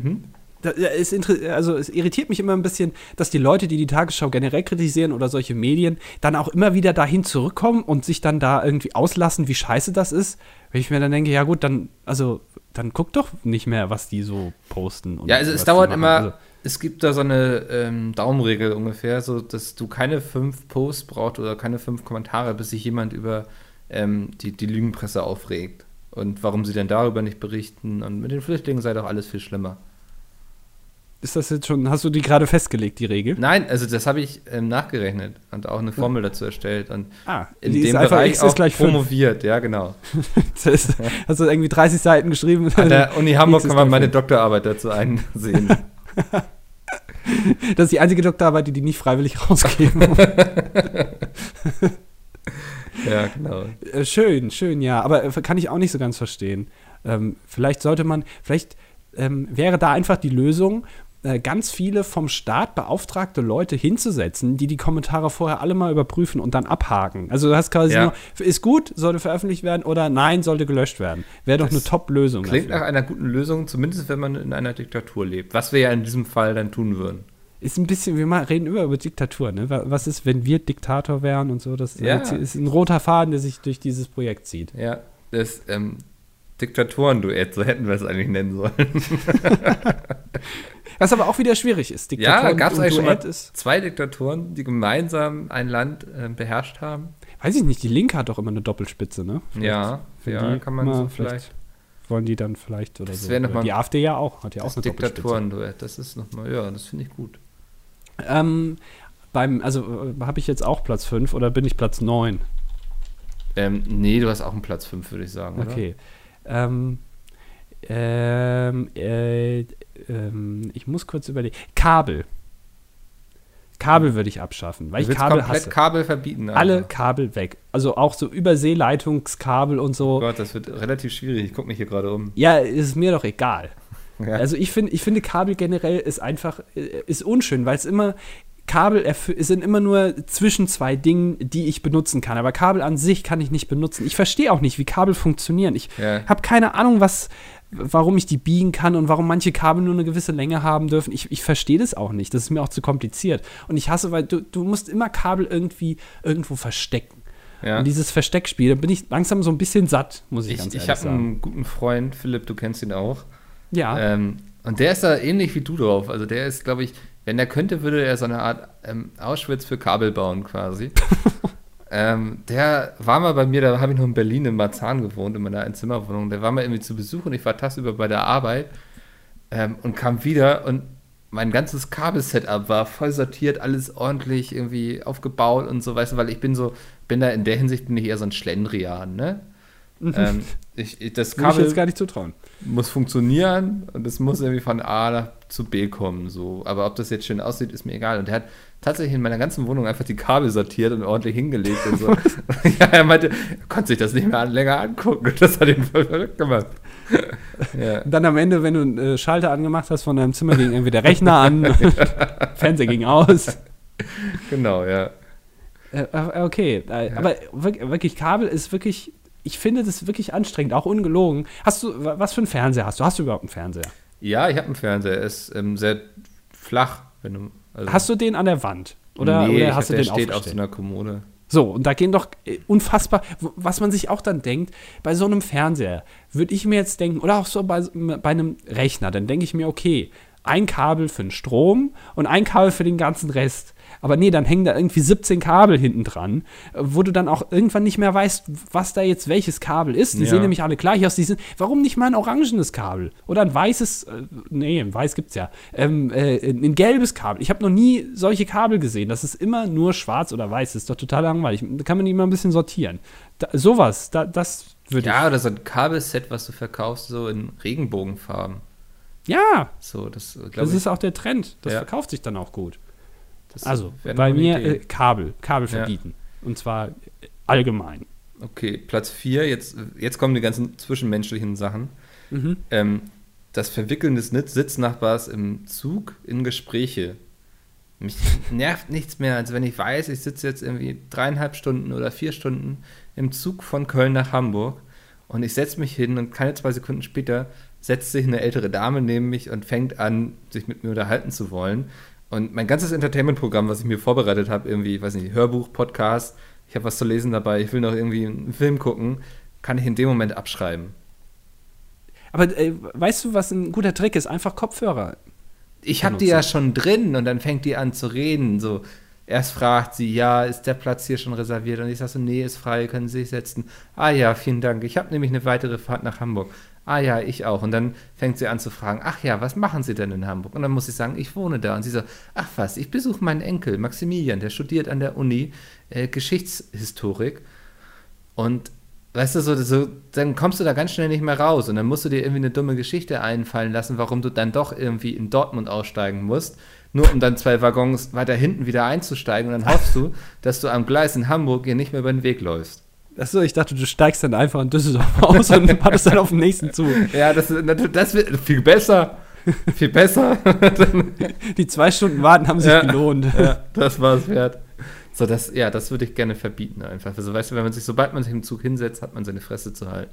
B: hm? es, also es irritiert mich immer ein bisschen, dass die Leute, die die Tagesschau generell kritisieren oder solche Medien, dann auch immer wieder dahin zurückkommen und sich dann da irgendwie auslassen, wie scheiße das ist. Wenn ich mir dann denke, ja gut, dann, also, dann guck doch nicht mehr, was die so posten.
A: ja, also es dauert immer, also, es gibt da so eine ähm, Daumenregel ungefähr, so dass du keine fünf Posts brauchst oder keine fünf Kommentare, bis sich jemand über ähm, die, die Lügenpresse aufregt. Und warum sie denn darüber nicht berichten. Und mit den Flüchtlingen sei doch alles viel schlimmer.
B: Ist das jetzt schon, hast du die gerade festgelegt, die Regel?
A: Nein, also das habe ich ähm, nachgerechnet und auch eine Formel dazu erstellt und
B: ah,
A: in dem Bereich
B: auch gleich
A: promoviert, ja genau. [laughs]
B: ist, hast du irgendwie 30 Seiten geschrieben?
A: An der [laughs] Uni Hamburg kann man meine Doktorarbeit dazu einsehen. [laughs]
B: das ist die einzige Doktorarbeit, die die nicht freiwillig rausgeben. [laughs]
A: ja, genau.
B: Äh, schön, schön, ja, aber äh, kann ich auch nicht so ganz verstehen. Ähm, vielleicht sollte man, vielleicht ähm, wäre da einfach die Lösung, äh, ganz viele vom Staat beauftragte Leute hinzusetzen, die die Kommentare vorher alle mal überprüfen und dann abhaken. Also du hast quasi ja. nur, ist gut, sollte veröffentlicht werden oder nein, sollte gelöscht werden. Wäre doch eine Top-Lösung.
A: Klingt dafür. nach einer guten Lösung, zumindest wenn man in einer Diktatur lebt. Was wir ja in diesem Fall dann tun würden.
B: Ist ein bisschen, wir reden immer über Diktatur, ne? Was ist, wenn wir Diktator wären und so? Das ja. ist ein roter Faden, der sich durch dieses Projekt zieht.
A: Ja, das ähm, Diktatoren-Duett, so hätten wir es eigentlich nennen sollen. [laughs]
B: Was aber auch wieder schwierig ist.
A: Diktatoren ja, gab es eigentlich schon mal zwei Diktatoren, die gemeinsam ein Land äh, beherrscht haben?
B: Weiß ich nicht, die Linke hat doch immer eine Doppelspitze, ne?
A: Vielleicht ja, ja kann man so vielleicht.
B: Wollen die dann vielleicht oder
A: das
B: so.
A: Noch mal
B: die AfD ja auch, hat ja auch
A: eine Diktatoren-Duett, das ist nochmal, ja, das finde ich gut.
B: Ähm, beim, also äh, habe ich jetzt auch Platz 5 oder bin ich Platz 9?
A: Ähm, nee, du hast auch einen Platz 5, würde ich sagen.
B: Okay. Ähm, ähm, äh, ähm, ich muss kurz überlegen. Kabel. Kabel würde ich abschaffen, weil du ich Kabel komplett hasse.
A: Kabel verbieten.
B: Also. Alle Kabel weg. Also auch so Überseeleitungskabel und so.
A: Oh Gott, das wird relativ schwierig. Ich gucke mich hier gerade um.
B: Ja, ist mir doch egal. Ja. Also ich finde, ich finde Kabel generell ist einfach, äh, ist unschön, weil es immer Kabel sind immer nur zwischen zwei Dingen, die ich benutzen kann. Aber Kabel an sich kann ich nicht benutzen. Ich verstehe auch nicht, wie Kabel funktionieren. Ich
A: Ja.
B: habe keine Ahnung, was, warum ich die biegen kann und warum manche Kabel nur eine gewisse Länge haben dürfen. Ich, ich verstehe das auch nicht. Das ist mir auch zu kompliziert. Und ich hasse, weil du, du musst immer Kabel irgendwie irgendwo verstecken.
A: Ja.
B: Und dieses Versteckspiel, da bin ich langsam so ein bisschen satt, muss ich,
A: Ich,
B: ganz
A: ich
B: ehrlich
A: habe
B: sagen.
A: einen guten Freund, Philipp, du kennst ihn auch.
B: Ja,
A: Ähm, und der ist da ähnlich wie du drauf. Also der ist, glaube ich, wenn er könnte, würde er so eine Art ähm, Auschwitz für Kabel bauen quasi. [laughs] ähm, der war mal bei mir, da habe ich noch in Berlin in Marzahn gewohnt, in meiner Einzimmerwohnung. Der war mal irgendwie zu Besuch und ich war tagsüber bei der Arbeit ähm, und kam wieder und mein ganzes Kabelsetup war voll sortiert, alles ordentlich irgendwie aufgebaut und so, weißt du, weil ich bin so, bin da in der Hinsicht bin ich eher so ein Schlendrian, ne? Ähm, ich, ich, das
B: würde ich jetzt gar nicht zutrauen.
A: muss funktionieren und es muss irgendwie von A nach zu B kommen. So. Aber ob das jetzt schön aussieht, ist mir egal. Und er hat tatsächlich in meiner ganzen Wohnung einfach die Kabel sortiert und ordentlich hingelegt und so. [laughs] [laughs] ja, er meinte, er konnte sich das nicht mehr länger angucken. Das hat ihn voll verrückt gemacht. [laughs] ja.
B: Dann am Ende, wenn du einen äh, Schalter angemacht hast von deinem Zimmer, ging irgendwie der Rechner an, Fernseher ging aus.
A: Genau, ja.
B: Äh, äh, okay, aber wirk- wirklich, Kabel ist wirklich, ich finde das wirklich anstrengend, auch ungelogen. Hast du, wa- was für einen Fernseher hast du? Hast du überhaupt einen Fernseher?
A: Ja, ich habe einen Fernseher. Er ist ähm, sehr flach. Wenn du, also,
B: Hast du den an der Wand? Oder,
A: nee,
B: oder hast
A: hab,
B: du
A: der
B: den
A: steht auf so einer Kommode.
B: So, und da gehen doch äh, unfassbar, was man sich auch dann denkt, bei so einem Fernseher würde ich mir jetzt denken, oder auch so bei, bei einem Rechner, dann denke ich mir, okay, ein Kabel für den Strom und ein Kabel für den ganzen Rest. Aber nee, dann hängen da irgendwie 17 Kabel hinten dran, wo du dann auch irgendwann nicht mehr weißt, was da jetzt welches Kabel ist. Die
A: Ja.
B: sehen nämlich alle gleich aus. Die sind, warum nicht mal ein orangenes Kabel? Oder ein weißes, äh, nee, ein weiß gibt's ja. Ähm, äh, ein gelbes Kabel. Ich habe noch nie solche Kabel gesehen. Das ist immer nur schwarz oder weiß. Das ist doch total langweilig. Da kann man die mal ein bisschen sortieren. Da, sowas, da, das würde
A: Ja, oder so ein Kabelset, was du verkaufst, so in Regenbogenfarben.
B: Ja,
A: So, das glaube
B: das
A: ich.
B: ist auch der Trend. Das
A: Ja.
B: verkauft sich dann auch gut.
A: das
B: Also, bei mir äh, Kabel, Kabel
A: Ja.
B: verbieten. Und zwar äh, allgemein.
A: Okay, Platz 4, jetzt, jetzt kommen die ganzen zwischenmenschlichen Sachen.
B: Mhm.
A: Ähm, das Verwickeln des Sitznachbars im Zug in Gespräche. Mich [laughs] nervt nichts mehr, als wenn ich weiß, ich sitze jetzt irgendwie dreieinhalb Stunden oder vier Stunden im Zug von Köln nach Hamburg und ich setze mich hin und keine zwei Sekunden später setzt sich eine ältere Dame neben mich und fängt an, sich mit mir unterhalten zu wollen. Und mein ganzes Entertainment-Programm, was ich mir vorbereitet habe, irgendwie, weiß nicht, Hörbuch, Podcast, ich habe was zu lesen dabei, ich will noch irgendwie einen Film gucken, kann ich in dem Moment abschreiben.
B: Aber äh, weißt du, was ein guter Trick ist? Einfach Kopfhörer.
A: Ich habe die ja schon drin und dann fängt die an zu reden. So, erst fragt sie, ja, ist der Platz hier schon reserviert? Und ich sage so, nee, ist frei, können Sie sich setzen. Ah ja, vielen Dank. Ich habe nämlich eine weitere Fahrt nach Hamburg. Ah ja, ich auch. Und dann fängt sie an zu fragen, ach ja, was machen Sie denn in Hamburg? Und dann muss ich sagen, ich wohne da. Und sie so, ach was, ich besuche meinen Enkel, Maximilian, der studiert an der Uni äh, Geschichtshistorik. Und weißt du, so, so, dann kommst du da ganz schnell nicht mehr raus. Und dann musst du dir irgendwie eine dumme Geschichte einfallen lassen, warum du dann doch irgendwie in Dortmund aussteigen musst. Nur um dann zwei Waggons weiter hinten wieder einzusteigen. Und dann hoffst du, dass du am Gleis in Hamburg hier nicht mehr über den Weg läufst.
B: Achso, ich dachte, du steigst dann einfach in Düsseldorf [laughs] aus und wartest dann auf den nächsten Zug.
A: Ja, das, das wird viel besser. Viel besser. [laughs]
B: Die zwei Stunden warten haben sich
A: Ja.
B: gelohnt.
A: ja, das war es wert. So, das, ja, das würde ich gerne verbieten einfach. Also, weißt du, wenn man sich, sobald man sich im Zug hinsetzt, hat man seine Fresse zu halten.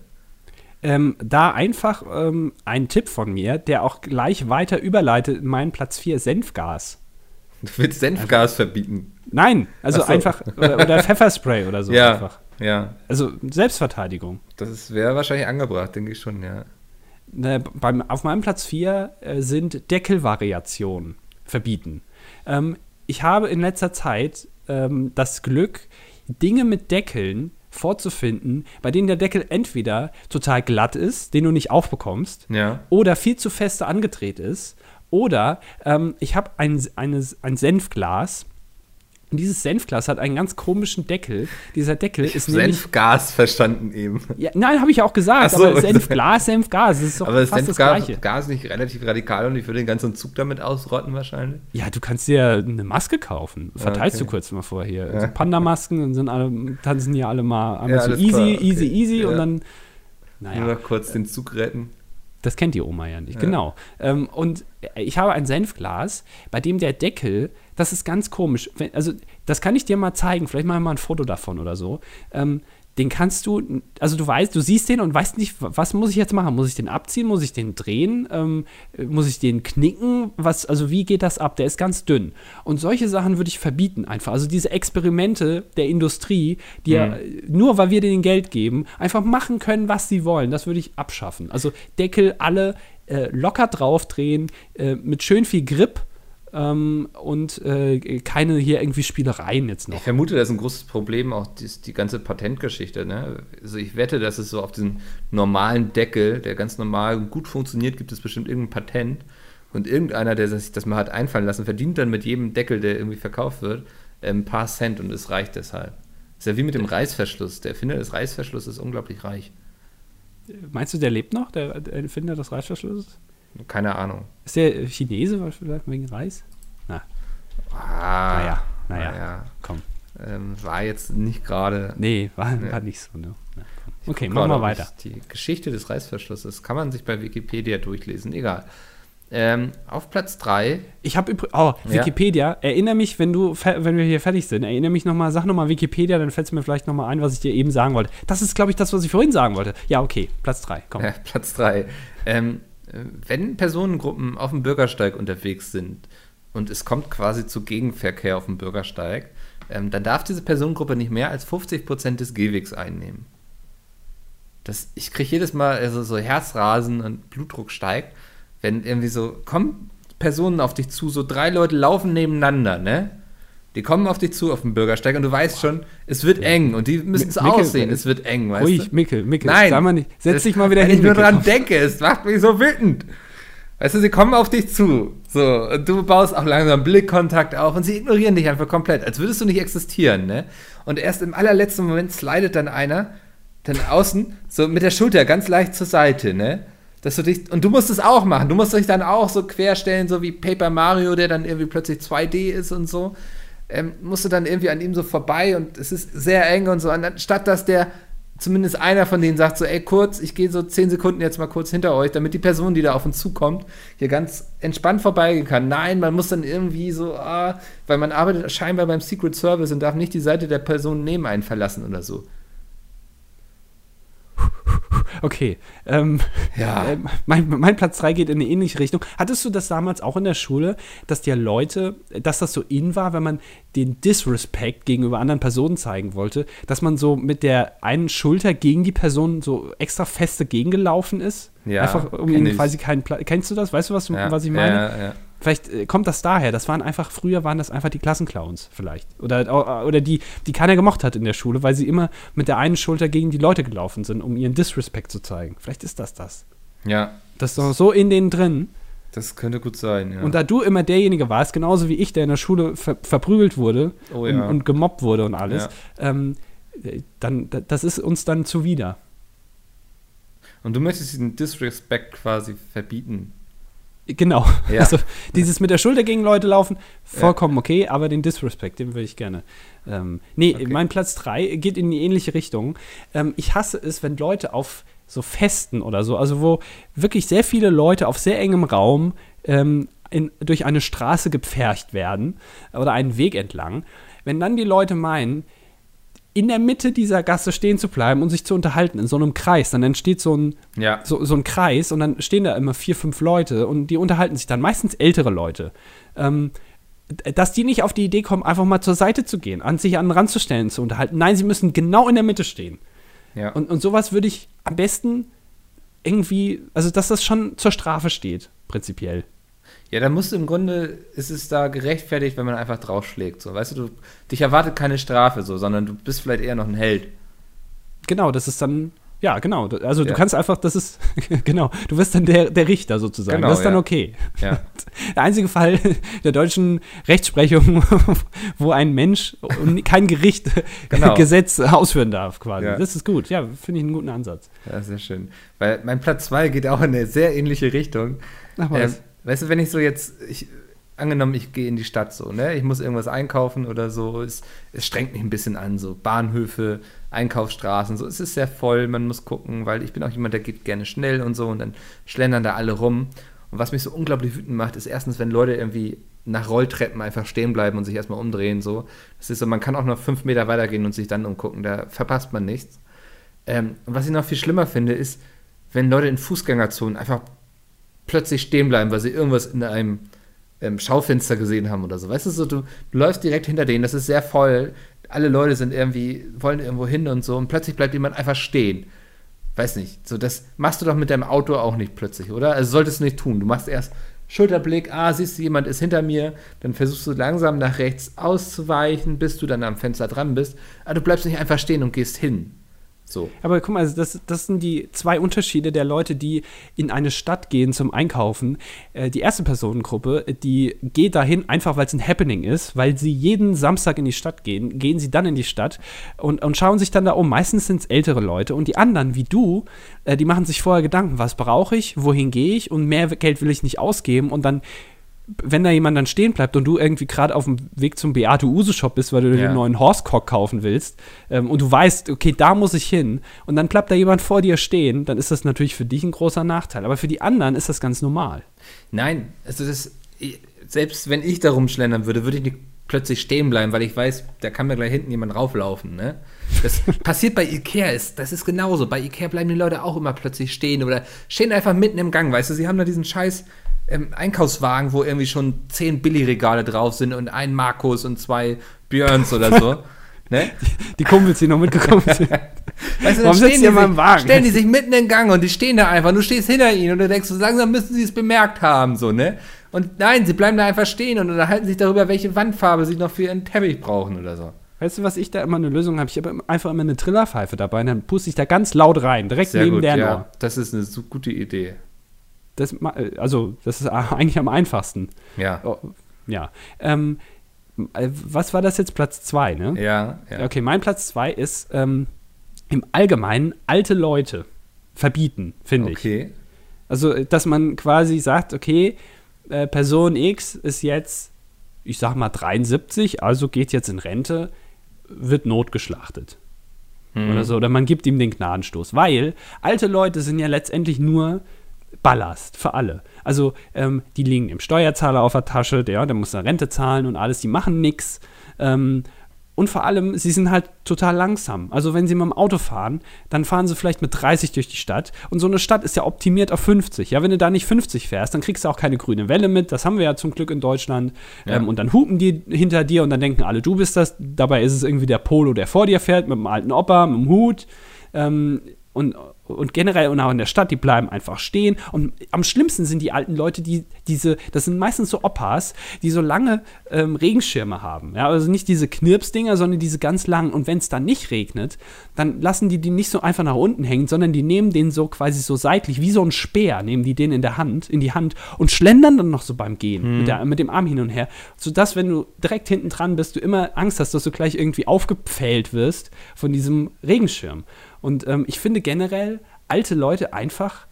B: Ähm, da einfach ähm, ein Tipp von mir, der auch gleich weiter überleitet in meinen Platz 4, Senfgas.
A: Du willst Senfgas verbieten.
B: Nein, also
A: so.
B: einfach, oder, oder [laughs] Pfefferspray oder so
A: ja,
B: einfach.
A: Ja.
B: Also Selbstverteidigung.
A: Das wäre wahrscheinlich angebracht, denke ich schon, ja.
B: Ne, beim, auf meinem Platz 4 äh, sind Deckelvariationen verbieten. Ähm, ich habe in letzter Zeit ähm, das Glück, Dinge mit Deckeln vorzufinden, bei denen der Deckel entweder total glatt ist, den du nicht aufbekommst,
A: Ja.
B: oder viel zu feste angedreht ist, oder ähm, ich habe ein, eine, ein Senfglas. Und dieses Senfglas hat einen ganz komischen Deckel. Dieser Deckel ist nämlich
A: Senfgas verstanden eben.
B: ja, nein, habe ich ja auch gesagt,
A: so.
B: aber Senfglas, Senfgas, das ist doch
A: Aber ist
B: fast das
A: Senfgas
B: Gleiche.
A: Gas nicht relativ radikal und ich würde den ganzen Zug damit ausrotten wahrscheinlich?
B: Ja, du kannst dir eine Maske kaufen. Verteilst
A: okay.
B: du kurz mal vorher. Also Panda-Masken, dann sind alle, tanzen hier alle mal einmal
A: Ja,
B: so easy,
A: okay.
B: easy, easy
A: Ja.
B: und dann,
A: Nur
B: naja,
A: noch kurz den Zug retten.
B: das kennt die Oma ja nicht,
A: Ja.
B: genau. Ähm, und ich habe ein Senfglas, bei dem der Deckel das ist ganz komisch. Wenn, also, das kann ich dir mal zeigen. Vielleicht machen wir mal ein Foto davon oder so. Ähm, den kannst du, also du weißt, du siehst den und weißt nicht, was muss ich jetzt machen? Muss ich den abziehen? Muss ich den drehen? Ähm, muss ich den knicken? Was, also wie geht das ab? Der ist ganz dünn. Und solche Sachen würde ich verbieten einfach. Also diese Experimente der Industrie, die mhm. ja, nur weil wir denen Geld geben, einfach machen können, was sie wollen, das würde ich abschaffen. Also Deckel alle äh, locker draufdrehen, äh, mit schön viel Grip ähm, und äh, keine hier irgendwie Spielereien jetzt noch.
A: Ich vermute, das ist ein großes Problem, auch die, die ganze Patentgeschichte. Ne? Also ich wette, dass es so auf diesen normalen Deckel, der ganz normal gut funktioniert, gibt es bestimmt irgendein Patent. Und irgendeiner, der sich das mal hat einfallen lassen, verdient dann mit jedem Deckel, der irgendwie verkauft wird, ein paar Cent und es reicht deshalb. ist ja wie mit dem Reißverschluss. Der Erfinder des Reißverschlusses ist unglaublich reich.
B: Meinst du, der lebt noch, der Erfinder des Reißverschlusses?
A: Keine Ahnung.
B: Ist der Chinese vielleicht wegen Reis? Na.
A: Ah,
B: naja, naja, naja.
A: komm. Ähm, war jetzt nicht gerade.
B: Nee, war,
A: nee.
B: war nicht so, ne? Ja, okay, machen wir weiter.
A: Die Geschichte des Reißverschlusses kann man sich bei Wikipedia durchlesen, egal. Ähm, auf Platz 3.
B: Ich habe oh, Wikipedia. Ja. Erinnere mich, wenn du, wenn wir hier fertig sind, erinnere mich nochmal, sag nochmal Wikipedia, dann fällt es mir vielleicht nochmal ein, was ich dir eben sagen wollte. Das ist, glaube ich, das, was ich vorhin sagen wollte. Ja, okay, Platz 3, komm. Ja,
A: Platz 3. Ähm, wenn Personengruppen auf dem Bürgersteig unterwegs sind und es kommt quasi zu Gegenverkehr auf dem Bürgersteig, ähm, dann darf diese Personengruppe nicht mehr als 50% des Gehwegs einnehmen. Das, ich kriege jedes Mal also so Herzrasen und Blutdruck steigt, wenn irgendwie so, kommen Personen auf dich zu, so drei Leute laufen nebeneinander, ne? Die kommen auf dich zu auf dem Bürgersteig und du weißt schon, es wird eng und die müssen es aussehen, es wird eng, weißt ruhig,
B: du? Mickel, Mickel,
A: Nein,
B: sag mal nicht. Setz dich mal wieder
A: wenn
B: hin.
A: Wenn ich nur dran denke, es macht mich so wütend. Weißt du, sie kommen auf dich zu. So, und du baust auch langsam Blickkontakt auf und sie ignorieren dich einfach komplett, als würdest du nicht existieren, ne? Und erst im allerletzten Moment slidet dann einer dann außen so mit der Schulter ganz leicht zur Seite, ne? Dass du dich, und du musst es auch machen. Du musst dich dann auch so querstellen, so wie Paper Mario, der dann irgendwie plötzlich 2D ist und so ähm, musst dann irgendwie an ihm so vorbei und es ist sehr eng und so. Anstatt dass der zumindest einer von denen sagt so, ey, kurz, ich gehe so zehn Sekunden jetzt mal kurz hinter euch, damit die Person, die da auf uns zukommt, hier ganz entspannt vorbeigehen kann. Nein, man muss dann irgendwie so, ah, weil man arbeitet scheinbar beim Secret Service und darf nicht die Seite der Person neben einen verlassen oder so.
B: Okay. Ähm, ja. [laughs] Äh, mein, mein, Platz 3 geht in eine ähnliche Richtung. Hattest du das damals auch in der Schule, dass dir Leute, dass das so in war, wenn man den Disrespect gegenüber anderen Personen zeigen wollte, dass man so mit der einen Schulter gegen die Person so extra feste gegengelaufen ist?
A: Ja.
B: Einfach um quasi keinen Platz. Kennst du das? Weißt du, was, ja. was ich meine? Ja, ja. Vielleicht äh, kommt das daher. Das waren einfach, früher waren das einfach die Klassenclowns vielleicht. Oder, oder die, die keiner gemocht hat in der Schule, weil sie immer mit der einen Schulter gegen die Leute gelaufen sind, um ihren Disrespect zu zeigen. Vielleicht ist das das.
A: Ja.
B: Das ist doch so in denen drin.
A: Das könnte gut sein, ja.
B: Und da du immer derjenige warst, genauso wie ich, der in der Schule ver verprügelt wurde
A: oh, ja.
B: und, und, gemobbt wurde und alles, ja. ähm, dann, das ist uns dann zuwider.
A: Und du möchtest diesen Disrespect quasi verbieten.
B: Genau. Ja. Also dieses mit der Schulter gegen Leute laufen, vollkommen ja. okay, aber den Disrespect, den würde ich gerne. Ähm, nee, okay. mein Platz 3 geht in die ähnliche Richtung. Ähm, ich hasse es, wenn Leute auf so Festen oder so, also wo wirklich sehr viele Leute auf sehr engem Raum ähm, in, durch eine Straße gepfercht werden oder einen Weg entlang, wenn dann die Leute meinen, in der Mitte dieser Gasse stehen zu bleiben und sich zu unterhalten in so einem Kreis. Dann entsteht so ein,
A: ja.
B: so, so ein Kreis und dann stehen da immer vier, fünf Leute und die unterhalten sich dann, meistens ältere Leute. Ähm, dass die nicht auf die Idee kommen, einfach mal zur Seite zu gehen, an sich an den Rand zu stellen, zu unterhalten. Nein, sie müssen genau in der Mitte stehen.
A: Ja.
B: Und, und sowas würde ich am besten irgendwie, also dass das schon zur Strafe steht, prinzipiell.
A: Ja, dann musst du im Grunde, ist es da gerechtfertigt, wenn man einfach draufschlägt. So, weißt du, du, dich erwartet keine Strafe, so, sondern du bist vielleicht eher noch ein Held.
B: Genau, das ist dann, ja, genau. Also ja. du kannst einfach, das ist, [laughs] genau, du wirst dann der, der Richter sozusagen. Genau, das ist dann
A: ja.
B: okay.
A: Ja. [laughs]
B: Der einzige Fall [laughs] der deutschen Rechtsprechung, wo ein Mensch und kein Gericht genau. Gesetz ausführen darf, quasi. Das ist gut, ja, finde ich einen guten Ansatz.
A: Ja, sehr schön. Weil mein Platz 2 geht auch in eine sehr ähnliche Richtung.
B: Ach, was? Ähm,
A: Weißt du, wenn ich so jetzt, ich, angenommen, ich gehe in die Stadt so, ne? Ich muss irgendwas einkaufen oder so, es, es strengt mich ein bisschen an, so Bahnhöfe, Einkaufsstraßen, so, es ist sehr voll, man muss gucken, weil ich bin auch jemand, der geht gerne schnell und so und dann schlendern da alle rum. Und was mich so unglaublich wütend macht, ist erstens, wenn Leute irgendwie nach Rolltreppen einfach stehen bleiben und sich erstmal umdrehen. So. Das ist so, man kann auch noch fünf Meter weitergehen und sich dann umgucken, da verpasst man nichts. Ähm, und was ich noch viel schlimmer finde, ist, wenn Leute in Fußgängerzonen einfach plötzlich stehen bleiben, weil sie irgendwas in einem ähm, Schaufenster gesehen haben oder so. Weißt du, so, du, du läufst direkt hinter denen, das ist sehr voll, alle Leute sind irgendwie, wollen irgendwo hin und so und plötzlich bleibt jemand einfach stehen. Weiß nicht, so das machst du doch mit deinem Auto auch nicht plötzlich, oder? Also solltest du nicht tun. Du machst erst Schulterblick, ah, siehst du, jemand ist hinter mir, dann versuchst du langsam nach rechts auszuweichen, bis du dann am Fenster dran bist. Aber du bleibst nicht einfach stehen und gehst hin. So.
B: Aber guck mal, also das, das sind die zwei Unterschiede der Leute, die in eine Stadt gehen zum Einkaufen. Äh, die erste Personengruppe, die geht dahin einfach, weil es ein Happening ist, weil sie jeden Samstag in die Stadt gehen, gehen sie dann in die Stadt und, und schauen sich dann da um. Meistens sind es ältere Leute und die anderen, wie du, äh, die machen sich vorher Gedanken, was brauche ich, wohin gehe ich und mehr Geld will ich nicht ausgeben und dann wenn da jemand dann stehen bleibt und du irgendwie gerade auf dem Weg zum Beate Use Shop bist, weil du ja. den neuen Horsecock kaufen willst ähm, und du weißt, okay, da muss ich hin und dann bleibt da jemand vor dir stehen, dann ist das natürlich für dich ein großer Nachteil. Aber für die anderen ist das ganz normal.
A: Nein, also das, selbst wenn ich da rumschlendern würde, würde ich nicht plötzlich stehen bleiben, weil ich weiß, da kann mir gleich hinten jemand rauflaufen. Ne? Das [laughs] passiert bei Ikea, ist, das ist genauso. Bei Ikea bleiben die Leute auch immer plötzlich stehen oder stehen einfach mitten im Gang, weißt du, sie haben da diesen scheiß ähm, Einkaufswagen, wo irgendwie schon zehn Billigregale drauf sind und ein Markus und zwei Björns oder so. [laughs]
B: ne? die, die, Kumpels, die noch mitgekommen sind. [laughs]
A: Weißt du, Warum stehen die, sich, Wagen? stellen die sich mitten in den Gang und die stehen da einfach. Du stehst hinter ihnen und du denkst, so langsam müssen sie es bemerkt haben, so, ne? Und nein, sie bleiben da einfach stehen und unterhalten sich darüber, welche Wandfarbe sie noch für ihren Teppich brauchen oder so.
B: Weißt du, was ich da immer eine Lösung habe? Ich habe einfach immer eine Trillerpfeife dabei und dann puste ich da ganz laut rein, direkt Sehr neben gut, der ja.
A: Das ist eine so gute Idee.
B: Das, also, das ist [laughs] eigentlich am einfachsten.
A: Ja. Oh,
B: ja. Ähm, äh, was war das jetzt? Platz 2, ne?
A: Ja, ja.
B: Okay, mein Platz 2 ist ähm, im Allgemeinen alte Leute verbieten, finde ich.
A: Okay.
B: Also, dass man quasi sagt, okay, äh, Person X ist jetzt, ich sag mal 73, also geht jetzt in Rente, wird notgeschlachtet. Hm. Oder so. Oder man gibt ihm den Gnadenstoß. Weil alte Leute sind ja letztendlich nur Ballast für alle. Also ähm, die liegen im Steuerzahler auf der Tasche, der, der muss eine Rente zahlen und alles, die machen nichts. Ähm, und vor allem, sie sind halt total langsam. Also wenn sie mit dem Auto fahren, dann fahren sie vielleicht mit 30 durch die Stadt. Und so eine Stadt ist ja optimiert auf 50. Ja, wenn du da nicht 50 fährst, dann kriegst du auch keine grüne Welle mit. Das haben wir ja zum Glück in Deutschland. Ja. Ähm, und dann hupen die hinter dir und dann denken alle, du bist das. Dabei ist es irgendwie der Polo, der vor dir fährt, mit dem alten Opa, mit dem Hut. Ähm, und, und generell und auch in der Stadt, die bleiben einfach stehen. Und am schlimmsten sind die alten Leute, die diese, das sind meistens so Opas, die so lange ähm, Regenschirme haben. Ja, also nicht diese Knirpsdinger, sondern diese ganz langen. Und wenn es dann nicht regnet, dann lassen die die nicht so einfach nach unten hängen, sondern die nehmen den so quasi so seitlich, wie so ein Speer, nehmen die den in der Hand, in die Hand und schlendern dann noch so beim Gehen hm. mit, der, mit dem Arm hin und her, sodass, wenn du direkt hinten dran bist, du immer Angst hast, dass du gleich irgendwie aufgepfählt wirst von diesem Regenschirm. Und ähm, ich finde generell, alte Leute einfach,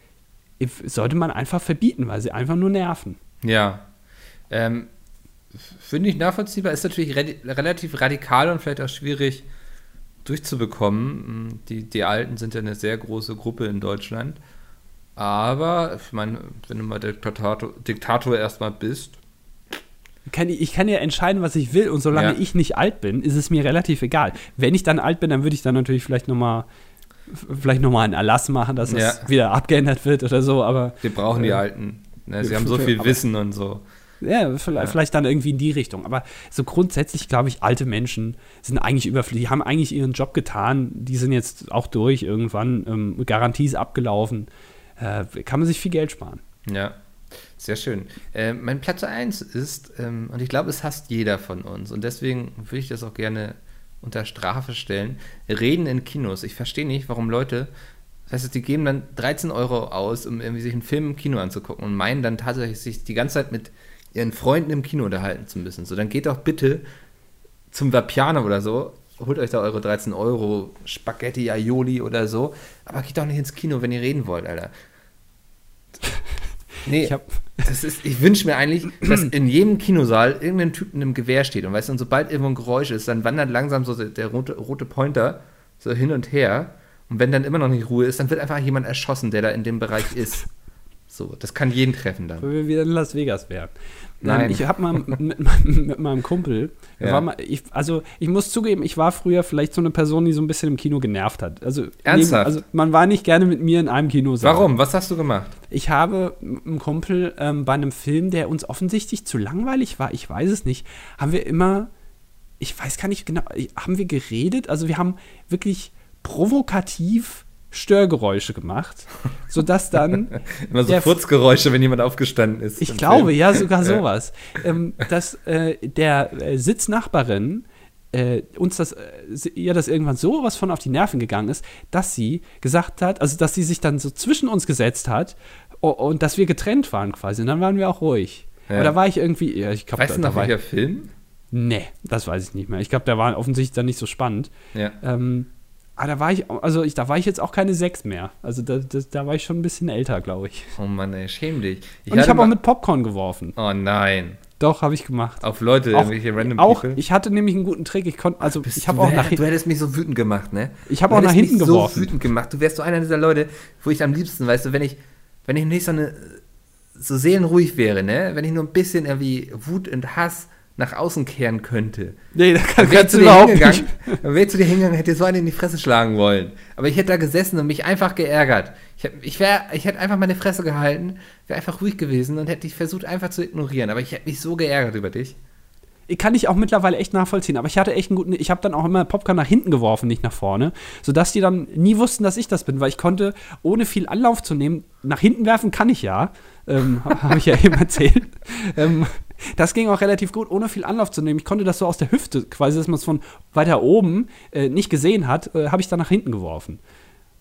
B: sollte man einfach verbieten, weil sie einfach nur nerven.
A: Ja. Ähm, finde ich nachvollziehbar. Ist natürlich re relativ radikal und vielleicht auch schwierig durchzubekommen. Die, die Alten sind ja eine sehr große Gruppe in Deutschland. Aber, ich meine, wenn du mal Diktator, Diktator erstmal bist.
B: Kann ich, ich, kann ja entscheiden, was ich will. Und solange ja. ich nicht alt bin, ist es mir relativ egal. Wenn ich dann alt bin, dann würde ich dann natürlich vielleicht nochmal vielleicht nochmal einen Erlass machen, dass ja. es wieder abgeändert wird oder so, aber.
A: Wir brauchen äh, die Alten. Ne, sie haben so viel Wissen und so.
B: Ja vielleicht, ja. vielleicht, dann irgendwie in die Richtung. Aber so grundsätzlich glaube ich, alte Menschen sind eigentlich überflüssig. Die haben eigentlich ihren Job getan. Die sind jetzt auch durch irgendwann. Ähm, Garantie ist abgelaufen. Äh, kann man sich viel Geld sparen.
A: Ja, sehr schön. Äh, mein Platz 1 ist, ähm, und ich glaube, es hasst jeder von uns. Und deswegen würde ich das auch gerne unter Strafe stellen. Reden in Kinos. Ich verstehe nicht, warum Leute, das heißt, die geben dann 13 Euro aus, um irgendwie sich einen Film im Kino anzugucken und meinen dann tatsächlich, sich die ganze Zeit mit ihren Freunden im Kino unterhalten zu müssen. So, dann geht doch bitte zum Vapiano oder so, holt euch da eure 13 Euro, Spaghetti, Aioli oder so, aber geht doch nicht ins Kino, wenn ihr reden wollt, Alter. Nee, ich, das ist, ich wünsche mir eigentlich, dass in jedem Kinosaal irgendein Typ mit einem Gewehr steht und weißt du, und sobald irgendwo ein Geräusch ist, dann wandert langsam so der rote, rote Pointer so hin und her und wenn dann immer noch nicht Ruhe ist, dann wird einfach jemand erschossen, der da in dem Bereich ist. So, das kann jeden treffen dann.
B: Wenn wir wieder in Las Vegas wären.
A: Nein.
B: Ich habe mal [laughs] mit, mit, meinem- Kumpel,
A: Ja.
B: mal, ich, also ich muss zugeben, ich war früher vielleicht so eine Person, die so ein bisschen im Kino genervt hat. Also,
A: Ernsthaft?
B: also man war nicht gerne mit mir in einem Kino.
A: Warum? Was hast du gemacht?
B: Ich habe mit einem Kumpel ähm, bei einem Film, der uns offensichtlich zu langweilig war, ich weiß es nicht, haben wir immer, ich weiß gar nicht genau, haben wir geredet? Also wir haben wirklich provokativ Störgeräusche gemacht, sodass dann [laughs]
A: Immer so Furzgeräusche, wenn jemand aufgestanden ist.
B: ich glaube,
A: Film.
B: ja, sogar sowas. Ähm, dass äh, der äh, Sitznachbarin äh, uns das, äh, ihr das irgendwann so was von auf die Nerven gegangen ist, dass sie gesagt hat, also dass sie sich dann so zwischen uns gesetzt hat o- und dass wir getrennt waren quasi. Und dann waren wir auch ruhig.
A: Ja.
B: Aber da war ich irgendwie, ja, ich glaube,
A: Weißt
B: da,
A: du
B: da
A: noch,
B: war
A: welcher Film?
B: Nee, das weiß ich nicht mehr. Ich glaube, der war offensichtlich dann nicht so spannend.
A: Ja.
B: Ähm, aber da war ich, also ich, da war ich jetzt auch keine sechs mehr. Also da, das, da war ich schon ein bisschen älter, glaube ich.
A: Oh Mann, ey, schäm dich.
B: und ich habe auch mit Popcorn geworfen.
A: Oh nein.
B: Doch, habe ich gemacht.
A: Auf Leute,
B: auch,
A: irgendwelche random
B: auch
A: people.
B: ich hatte nämlich einen guten Trick. Ich konnte, also
A: Bist
B: ich habe
A: du,
B: auch nach
A: du
B: hinten.
A: hättest mich so wütend gemacht, ne?
B: Ich habe
A: Du
B: auch nach hinten
A: mich
B: geworfen.
A: so wütend gemacht. Du wärst so einer dieser Leute, wo ich am liebsten, weißt du, wenn ich, wenn ich nicht so eine, so seelenruhig wäre, ne? Wenn ich nur ein bisschen irgendwie Wut und Hass nach außen kehren könnte.
B: Nee, da kann,
A: ich
B: kannst
A: zu
B: du
A: dir
B: überhaupt
A: hingegangen,
B: nicht. [laughs]
A: dann wäre ich zu dir hingegangen, hätte dir so einen in die Fresse schlagen wollen. Aber ich hätte da gesessen und mich einfach geärgert. Ich, hab- ich, wär, ich hätte einfach meine Fresse gehalten, wäre einfach ruhig gewesen und hätte dich versucht einfach zu ignorieren. Aber ich hätte mich so geärgert über dich.
B: Kann ich auch mittlerweile echt nachvollziehen. Aber ich hatte echt einen guten. Ich habe dann auch immer Popcorn nach hinten geworfen, nicht nach vorne. Sodass die dann nie wussten, dass ich das bin. Weil ich konnte, ohne viel Anlauf zu nehmen, nach hinten werfen kann ich ja. Ähm, [laughs] habe ich ja eben erzählt. Ähm, das ging auch relativ gut, ohne viel Anlauf zu nehmen. Ich konnte das so aus der Hüfte, quasi, dass man es von weiter oben äh, nicht gesehen hat, äh, habe ich dann nach hinten geworfen.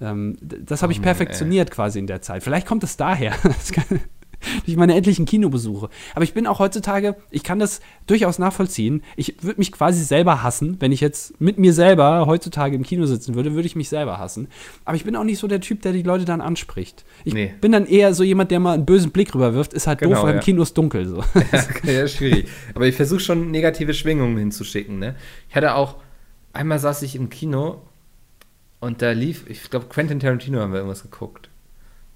B: Ähm, das habe ich
A: Oh Mann,
B: perfektioniert quasi in der Zeit. Vielleicht kommt es daher. [laughs] [laughs] Durch meine etlichen Kinobesuche. Aber ich bin auch heutzutage, ich kann das durchaus nachvollziehen. Ich würde mich quasi selber hassen, wenn ich jetzt mit mir selber heutzutage im Kino sitzen würde, würde ich mich selber hassen. Aber ich bin auch nicht so der Typ, der die Leute dann anspricht. Ich
A: Nee.
B: bin dann eher so jemand, der mal einen bösen Blick rüberwirft. Ist halt
A: Genau,
B: doof, weil
A: ja.
B: im Kino ist dunkel. So. [laughs]
A: Ja, ja, schwierig. Aber ich versuche schon negative Schwingungen hinzuschicken. Ne? Ich hatte auch, einmal saß ich im Kino und da lief, ich glaube, Quentin Tarantino haben wir irgendwas geguckt.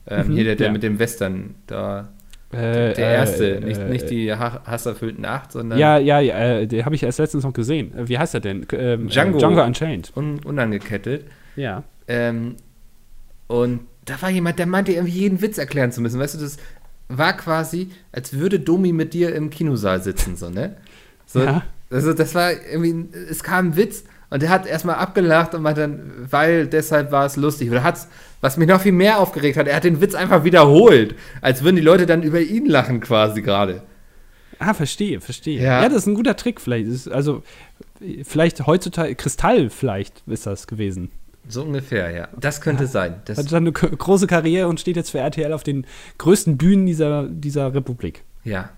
A: Ähm,
B: Mhm,
A: hier der, der
B: ja.
A: mit dem Western, da,
B: Äh,
A: der erste,
B: äh,
A: nicht,
B: äh,
A: nicht die ha hasserfüllten Acht, sondern
B: Ja, ja, ja, äh, den habe ich erst letztens noch gesehen. Äh, Wie heißt er denn? Ähm,
A: Django.
B: Äh, Django Unchained.
A: un unangekettet.
B: Ja.
A: Ähm, und da war jemand, der meinte, irgendwie jeden Witz erklären zu müssen. Weißt du, das war quasi, als würde Domi mit dir im Kinosaal sitzen, so, ne? So,
B: Ja.
A: Also, das war irgendwie, es kam ein Witz und der hat erstmal abgelacht und meinte dann, weil deshalb war es lustig. Oder hat's, was mich noch viel mehr aufgeregt hat, er hat den Witz einfach wiederholt, als würden die Leute dann über ihn lachen quasi gerade.
B: Ah, verstehe, verstehe.
A: Ja.
B: Ja, das ist ein guter Trick vielleicht. Ist, also, vielleicht heutzutage, Kristall vielleicht ist das gewesen.
A: So ungefähr, ja. Das könnte sein. Das,
B: Hat dann eine große Karriere und steht jetzt für RTL auf den größten Bühnen dieser, dieser Republik.
A: ja,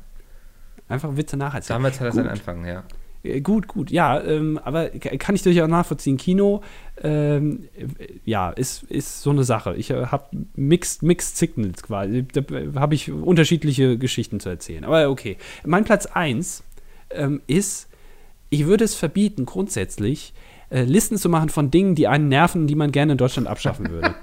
B: Einfach Witze nacherzählen.
A: damals hat er seinen. Anfang, ja.
B: Äh, Gut, gut, ja, ähm, aber kann ich durchaus nachvollziehen. Kino, ähm, äh, ja, ist, ist so eine Sache. Ich äh, habe mixed, mixed Signals quasi. Da äh, habe ich unterschiedliche Geschichten zu erzählen. Aber okay. Mein Platz 1 ähm, ist, ich würde es verbieten, grundsätzlich äh, Listen zu machen von Dingen, die einen nerven, die man gerne in Deutschland abschaffen würde.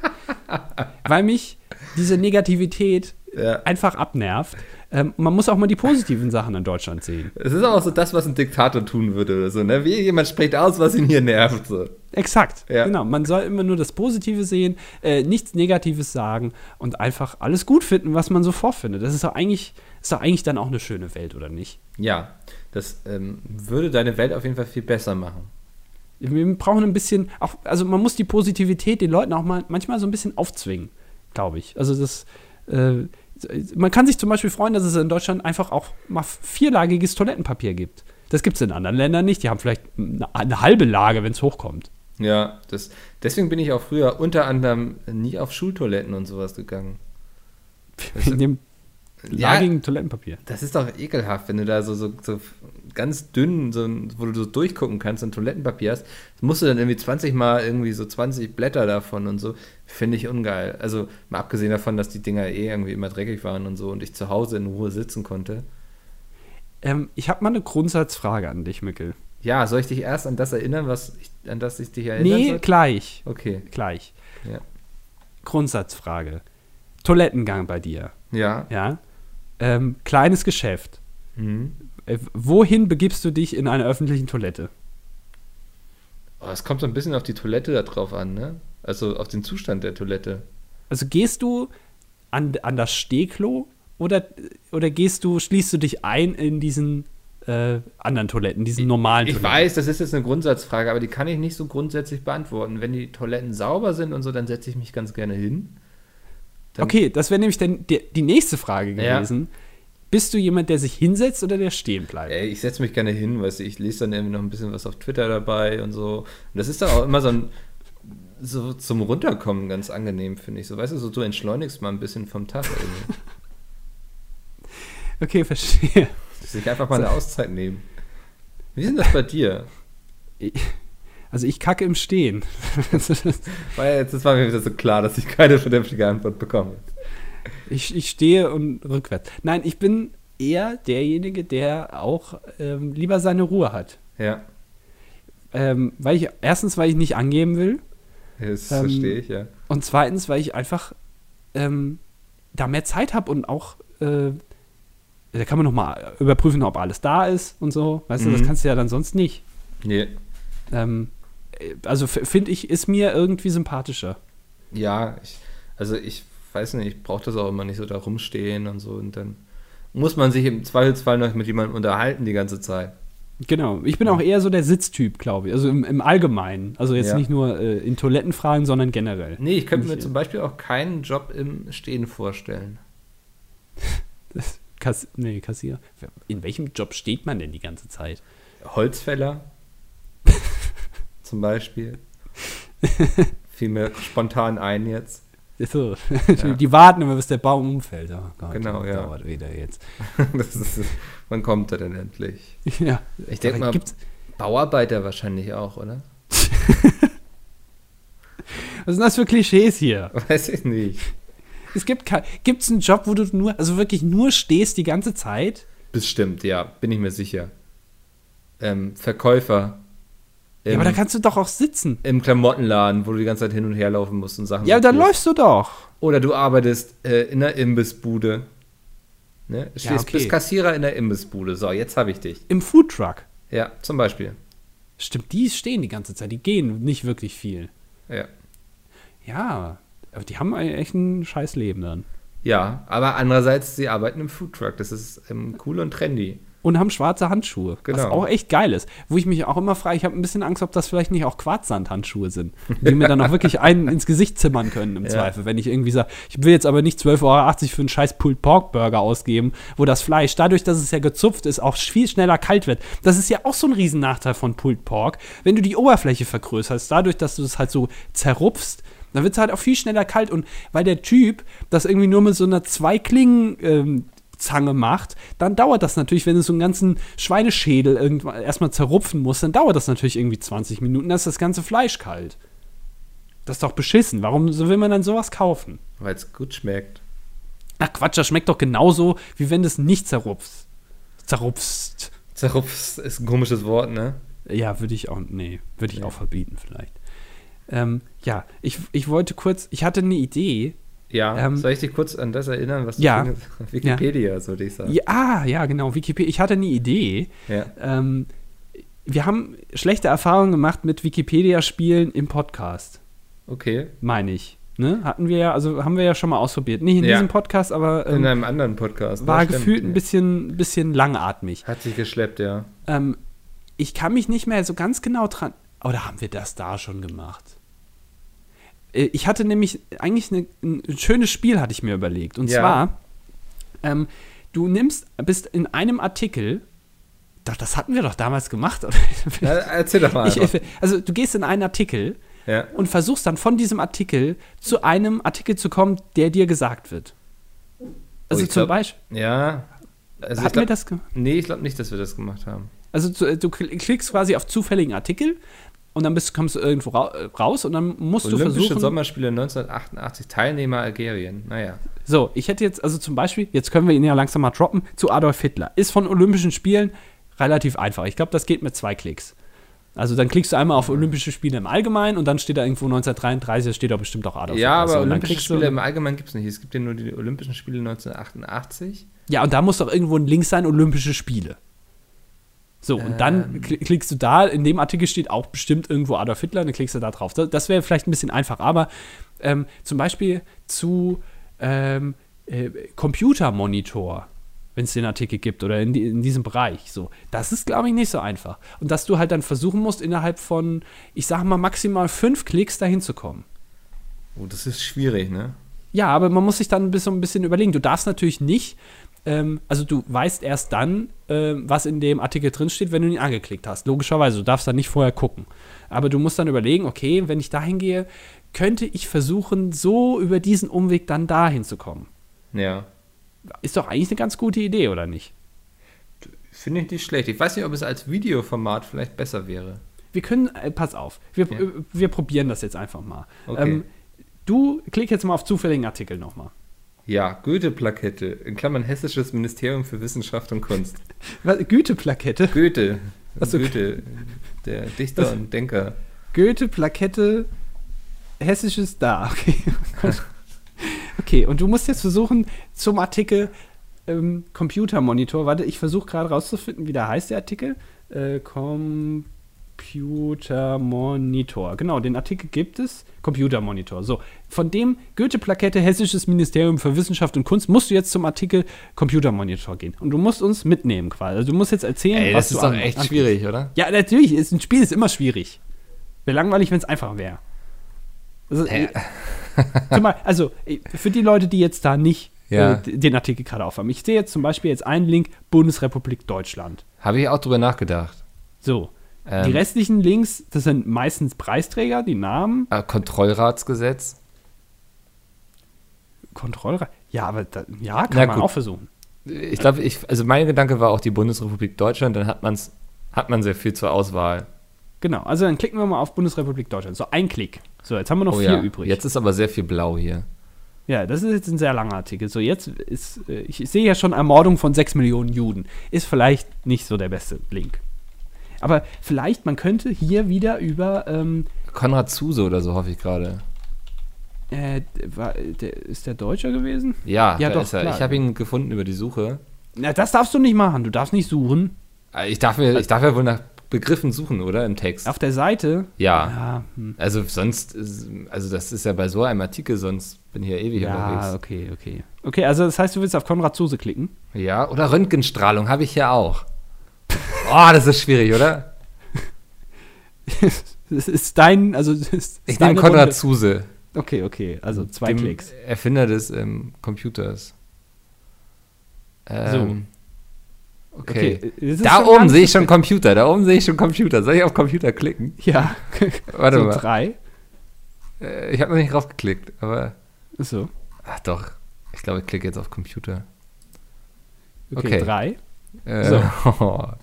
B: [laughs] Weil mich diese Negativität
A: Ja.
B: einfach abnervt. Ähm, man muss auch mal die positiven Sachen in Deutschland sehen.
A: Es ist auch so das, was ein Diktator tun würde oder so, ne? Wie jemand spricht aus, was ihn hier nervt. So.
B: Exakt,
A: Ja.
B: genau. Man soll immer nur das Positive sehen, äh, nichts Negatives sagen und einfach alles gut finden, was man so vorfindet. Das ist doch eigentlich, ist doch eigentlich dann auch eine schöne Welt, oder nicht?
A: Ja, das ähm, würde deine Welt auf jeden Fall viel besser machen.
B: Wir brauchen ein bisschen, auch, also man muss die Positivität den Leuten auch mal manchmal so ein bisschen aufzwingen, glaube ich. Also das, äh, man kann sich zum Beispiel freuen, dass es in Deutschland einfach auch mal vierlagiges Toilettenpapier gibt. Das gibt es in anderen Ländern nicht. Die haben vielleicht eine, eine halbe Lage, wenn es hochkommt.
A: Ja, das, deswegen bin ich auch früher unter anderem nie auf Schultoiletten und sowas gegangen. [laughs]
B: In dem
A: Ja.
B: lagigen Toilettenpapier.
A: Das ist doch ekelhaft, wenn du da so, so, so ganz dünn, so, wo du so durchgucken kannst, ein Toilettenpapier hast. Musst du dann irgendwie 20 Mal irgendwie so 20 Blätter davon und so. Finde ich ungeil. Also mal abgesehen davon, dass die Dinger eh irgendwie immer dreckig waren und so und ich zu Hause in Ruhe sitzen konnte.
B: Ähm, ich habe mal eine Grundsatzfrage an dich, Mikkel.
A: Ja, soll ich dich erst an das erinnern, was ich, an das ich dich erinnern
B: Nee,
A: soll?
B: gleich.
A: Okay.
B: Gleich.
A: Ja.
B: Grundsatzfrage. Toilettengang bei dir.
A: Ja.
B: ja, ähm, kleines Geschäft.
A: Mhm.
B: Äh, wohin begibst du dich in einer öffentlichen Toilette?
A: Oh, es kommt so ein bisschen auf die Toilette da drauf an, ne? Also auf den Zustand der Toilette.
B: Also gehst du an, an das Stehklo oder, oder gehst du, schließt du dich ein in diesen äh, anderen Toiletten, diesen normalen
A: Ich
B: Toiletten?
A: weiß, das ist jetzt eine Grundsatzfrage, aber die kann ich nicht so grundsätzlich beantworten. Wenn die Toiletten sauber sind und so, dann setze ich mich ganz gerne hin. Dann-
B: Okay, das wäre nämlich dann die, die nächste Frage
A: Ja.
B: Bist du jemand, der sich hinsetzt oder der stehen bleibt?
A: Ey, ich setze mich gerne hin, weißt du, ich lese dann irgendwie noch ein bisschen was auf Twitter dabei und so. Und das ist dann auch immer so ein, so zum Runterkommen ganz angenehm, finde ich. So, weißt du, so, du entschleunigst mal ein bisschen vom Tag irgendwie. [laughs]
B: Okay, verstehe.
A: Sich einfach mal eine Auszeit nehmen. Wie ist denn das bei dir?
B: Also ich kacke im Stehen. [laughs]
A: Weil jetzt das war mir wieder so klar, dass ich keine vernünftige Antwort bekomme.
B: Ich, ich stehe und rückwärts. Nein, ich bin eher derjenige, der auch ähm, lieber seine Ruhe hat.
A: Ja,
B: Ähm, weil ich, erstens, weil ich nicht angeben will.
A: das
B: Ähm,
A: verstehe ich, ja.
B: Und zweitens, weil ich einfach ähm, da mehr Zeit habe und auch, äh, da kann man noch mal überprüfen, ob alles da ist und so. Weißt du, das
A: Mhm.
B: kannst du ja dann sonst nicht.
A: Nee.
B: Ähm, äh, also finde ich, ist mir irgendwie sympathischer.
A: Ja, ich, also ich weiß nicht, ich brauche das auch immer nicht so da rumstehen und so. Und dann muss man sich im Zweifelsfall noch mit jemandem unterhalten die ganze Zeit.
B: Genau. Ich bin auch eher so der Sitztyp, glaube ich. Also im, im Allgemeinen. Also jetzt
A: Ja.
B: nicht nur äh, in Toilettenfragen, sondern generell.
A: Nee, ich könnte mir zum Beispiel auch keinen Job im Stehen vorstellen. [laughs]
B: Das, Kass, nee, Kassier. In welchem Job steht man denn die ganze Zeit?
A: Holzfäller [laughs] zum Beispiel. Fiel mir spontan ein jetzt.
B: So. [laughs]
A: Ja.
B: Die warten immer, bis der Baum umfällt. Oh Gott,
A: Genau,
B: das
A: ja.
B: dauert wieder jetzt. [laughs]
A: Ist, wann kommt er denn endlich?
B: Ja.
A: Ich denke mal,
B: gibt's,
A: Bauarbeiter wahrscheinlich auch, oder? [laughs]
B: was sind das für Klischees hier?
A: Weiß ich nicht.
B: Es gibt gibt's einen Job, wo du nur, also wirklich nur stehst die ganze Zeit?
A: Bestimmt, ja, bin ich mir sicher. Ähm, Verkäufer.
B: Ja, aber da kannst du doch auch sitzen.
A: Im Klamottenladen, wo du die ganze Zeit hin und her laufen musst und Sachen
B: Ja, da
A: sortierst.
B: läufst du doch.
A: Oder du arbeitest äh, in der Imbissbude. Ne? Stehst,
B: Ja, okay.
A: Bist Kassierer in der Imbissbude. So, jetzt habe ich dich.
B: Im Foodtruck.
A: Ja, zum Beispiel.
B: Stimmt, die stehen die ganze Zeit. Die gehen nicht wirklich viel.
A: Ja.
B: Ja, aber die haben echt ein scheiß Leben dann.
A: Ja, aber andererseits, sie arbeiten im Foodtruck. Das ist ähm, cool und trendy.
B: Und haben schwarze Handschuhe. Was
A: Genau.
B: auch echt geil ist. Wo ich mich auch immer frage, ich habe ein bisschen Angst, ob das vielleicht nicht auch Quarzsandhandschuhe sind. Die mir dann auch wirklich einen [laughs] ins Gesicht zimmern können im
A: Ja.
B: Zweifel. Wenn ich irgendwie sage, ich will jetzt aber nicht 12,80 Euro für einen scheiß Pulled Pork Burger ausgeben, wo das Fleisch, dadurch, dass es ja gezupft ist, auch viel schneller kalt wird. Das ist ja auch so ein Riesennachteil von Pulled Pork. Wenn du die Oberfläche vergrößerst, dadurch, dass du es halt so zerrupfst, dann wird es halt auch viel schneller kalt. Und weil der Typ das irgendwie nur mit so einer Zweiklingen ähm, Zange macht, dann dauert das natürlich, wenn du so einen ganzen Schweineschädel irgendwann erstmal zerrupfen musst, dann dauert das natürlich irgendwie 20 Minuten, dann ist das ganze Fleisch kalt. Das ist doch beschissen. Warum will man dann sowas kaufen?
A: Weil es gut schmeckt.
B: Ach Quatsch, das schmeckt doch genauso, wie wenn du es nicht zerrupfst. Zerrupfst.
A: Zerrupf ist ein komisches Wort, ne?
B: Ja, würde ich auch, nee, würde ich
A: Nee.
B: auch verbieten vielleicht. Ähm, ja, ich, ich wollte kurz, ich hatte eine Idee.
A: Ja,
B: Ähm,
A: soll ich dich kurz an das erinnern, was du
B: Ja.
A: findest? [laughs] Wikipedia, so würde ich sagen.
B: Ja, ah, ja, genau, Wikipedia. Ich hatte eine Idee.
A: Ja.
B: Ähm, wir haben schlechte Erfahrungen gemacht mit Wikipedia-Spielen im Podcast,
A: Okay.
B: meine ich. Ne? Hatten wir ja, also haben wir ja schon mal ausprobiert. Nicht in
A: Ja.
B: diesem Podcast, aber
A: In
B: ähm,
A: einem anderen Podcast.
B: war?
A: Stimmt,
B: gefühlt ein
A: ja.
B: bisschen, bisschen langatmig.
A: Hat sich geschleppt, ja.
B: Ähm, ich kann mich nicht mehr so ganz genau dran. Oder haben wir das da schon gemacht? Äh, Ich hatte nämlich eigentlich eine, ein schönes Spiel, hatte ich mir überlegt. Und
A: Ja.
B: zwar, ähm, du nimmst, bist in einem Artikel, doch, das hatten wir doch damals gemacht.
A: Na, erzähl doch mal.
B: Ich, also du gehst in einen Artikel
A: ja.
B: und versuchst dann von diesem Artikel zu einem Artikel zu kommen, der dir gesagt wird. Also
A: ich
B: zum
A: glaub-
B: Beispiel,
A: ja. Also
B: hatten wir das gemacht?
A: Nee, ich glaube nicht, dass wir das gemacht haben.
B: Also zu, du kl- klickst quasi auf zufälligen Artikel und dann bist, kommst du irgendwo äh, raus und dann musst du
A: Olympische
B: versuchen.
A: Sommerspiele 1988, Teilnehmer Algerien. Naja.
B: So, ich hätte jetzt, also zum Beispiel, jetzt können wir ihn ja langsam mal droppen, zu Adolf Hitler. Ist von Olympischen Spielen relativ einfach. Ich glaube, das geht mit zwei Klicks. Also dann klickst du einmal auf Olympische Spiele im Allgemeinen und dann steht da irgendwo 1933, da steht da bestimmt auch Adolf
A: Ja,
B: Hitler. So,
A: aber
B: dann
A: Olympische
B: du-
A: Spiele im Allgemeinen gibt es nicht. Es gibt ja nur die Olympischen Spiele 1988.
B: Ja, und da muss doch irgendwo ein Link sein, Olympische Spiele. So, und dann
A: Ähm.
B: kli- klickst du da, in dem Artikel steht auch bestimmt irgendwo Adolf Hitler, dann klickst du da drauf. Das, das wäre vielleicht ein bisschen einfach, aber ähm, zum Beispiel zu ähm, äh, Computermonitor, wenn es den Artikel gibt oder in, die, in diesem Bereich, so, das ist, glaube ich, nicht so einfach. Und dass du halt dann versuchen musst, innerhalb von, ich sage mal, maximal fünf Klicks dahin zu kommen.
A: Oh, das ist schwierig, ne?
B: Ja, aber man muss sich dann ein bisschen, ein bisschen überlegen. Du darfst natürlich nicht, ähm, also du weißt erst dann, ähm, was in dem Artikel drinsteht, wenn du ihn angeklickt hast. Logischerweise, du darfst dann nicht vorher gucken. Aber du musst dann überlegen, okay, wenn ich dahin gehe, könnte ich versuchen, so über diesen Umweg dann dahin zu kommen.
A: Ja.
B: Ist doch eigentlich eine ganz gute Idee, oder nicht?
A: Finde ich nicht schlecht. Ich weiß nicht, ob es als Videoformat vielleicht besser wäre.
B: Wir können, äh, pass auf, wir,
A: Ja.
B: äh, wir probieren das jetzt einfach mal.
A: Okay.
B: Ähm, du klick jetzt mal auf zufälligen Artikel nochmal.
A: Ja, Goethe-Plakette, in Klammern Hessisches Ministerium für Wissenschaft und Kunst. [laughs]
B: Güte-Plakette.
A: Goethe,
B: Ach so.
A: Goethe, der Dichter und Denker.
B: Goethe-Plakette, hessisches da. Okay. okay, und du musst jetzt versuchen, zum Artikel ähm, Computermonitor, warte, ich versuche gerade rauszufinden, wie der heißt, der Artikel. Äh, Computermonitor. Genau, den Artikel gibt es. Computermonitor. So, von dem Goethe-Plakette Hessisches Ministerium für Wissenschaft und Kunst musst du jetzt zum Artikel Computermonitor gehen. Und du musst uns mitnehmen quasi. Also du musst jetzt erzählen,
A: Ey,
B: was
A: das ist
B: du
A: doch
B: an-
A: echt
B: an-
A: schwierig, oder?
B: ja, natürlich. Ist, ein Spiel ist immer schwierig. Wäre langweilig, wenn es einfach wäre. Also,
A: Hä?
B: zum Beispiel, also, äh, für die Leute, die jetzt da nicht
A: Ja.
B: äh, den Artikel gerade aufhaben. Ich sehe jetzt zum Beispiel jetzt einen Link Bundesrepublik Deutschland.
A: Habe ich auch drüber nachgedacht.
B: So.
A: Ähm,
B: die restlichen Links, das sind meistens Preisträger, die Namen,
A: äh, Kontrollratsgesetz.
B: Kontrollrat. Ja, aber da, ja, kann
A: Na
B: man
A: gut.
B: auch versuchen.
A: Ich glaube, ich, also mein Gedanke war auch die Bundesrepublik Deutschland, dann hat, man's, hat man sehr viel zur Auswahl.
B: Genau, also dann klicken wir mal auf Bundesrepublik Deutschland. So, ein Klick. So, jetzt haben wir noch
A: oh
B: vier
A: ja,
B: übrig.
A: jetzt ist aber sehr viel blau hier.
B: Ja, das ist jetzt ein sehr langer Artikel. So, jetzt ist, äh, ich sehe ja schon Ermordung von 6 Millionen Juden. Ist vielleicht nicht so der beste Link. Aber vielleicht, man könnte hier wieder über, ähm,
A: Konrad Zuse oder so hoffe ich gerade.
B: äh, war, der, ist der Deutscher gewesen?
A: Ja,
B: Ja, doch,
A: ist er.
B: klar.
A: Ich habe ihn gefunden über die Suche.
B: Na, das darfst du nicht machen. Du darfst nicht suchen.
A: Äh, Ich darf, mir, ich darf ja wohl nach Begriffen suchen, oder? Im Text.
B: Auf der Seite.
A: Ja.
B: Ja, hm.
A: Also sonst, also das ist ja bei so einem Artikel, sonst bin ich ja ewig
B: ja
A: unterwegs.
B: okay, okay. Okay, also das heißt, du willst auf Konrad Zuse klicken.
A: Ja, oder Röntgenstrahlung habe ich ja auch. Oh, das ist schwierig, oder?
B: Das ist dein, also ist
A: Ich nehme Konrad
B: Runde.
A: Zuse.
B: Okay, okay, also zwei
A: dem
B: Klicks.
A: Erfinder des ähm, Computers. Ähm, okay.
B: das ist
A: Da oben sehe ich schon Computer. Da oben sehe ich schon Computer. Soll ich auf Computer klicken?
B: Ja, [laughs]
A: Warte
B: so
A: mal.
B: drei.
A: Äh, ich habe noch nicht drauf geklickt, aber.
B: So,
A: Ach doch. Ich glaube, ich klicke jetzt auf Computer.
B: okay,
A: Okay.
B: drei.
A: Äh,
B: So. [laughs] [laughs]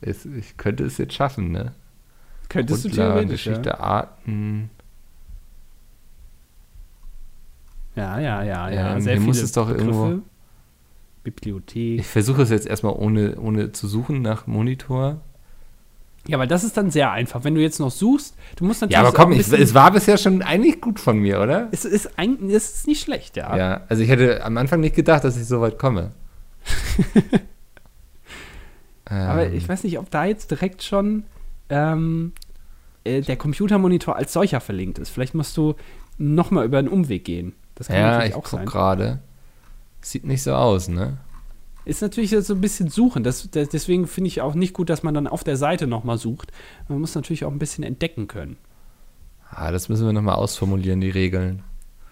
A: es, ich könnte es jetzt schaffen, ne?
B: Könntest du
A: Grundlagen,
B: theoretisch,
A: Geschichte,
B: ja.
A: Arten.
B: Ja, ja, ja, ja.
A: Ähm,
B: Sehr
A: hier muss es doch
B: Begriffe.
A: irgendwo-
B: Bibliothek.
A: Ich versuche es jetzt erstmal ohne, ohne zu suchen nach Monitor.
B: Ja, weil das ist dann sehr einfach. Wenn du jetzt noch suchst, du musst natürlich.
A: Ja, aber komm, ich, es war bisher schon eigentlich gut von mir, oder?
B: es ist, ein, es ist nicht schlecht, ja.
A: Ja, also ich hätte am Anfang nicht gedacht, dass ich so weit komme. [laughs]
B: Aber
A: Ähm,
B: ich weiß nicht, ob da jetzt direkt schon ähm, äh, der Computermonitor als solcher verlinkt ist. Vielleicht musst du nochmal über einen Umweg gehen. Das kann
A: ja,
B: natürlich
A: ich
B: auch
A: guck
B: sein.
A: gerade. Sieht nicht so aus, ne?
B: Ist natürlich so ein bisschen suchen. Das, das, deswegen finde ich auch nicht gut, dass man dann auf der Seite nochmal sucht. Man muss natürlich auch ein bisschen entdecken können.
A: Ah, das müssen wir nochmal ausformulieren, die Regeln.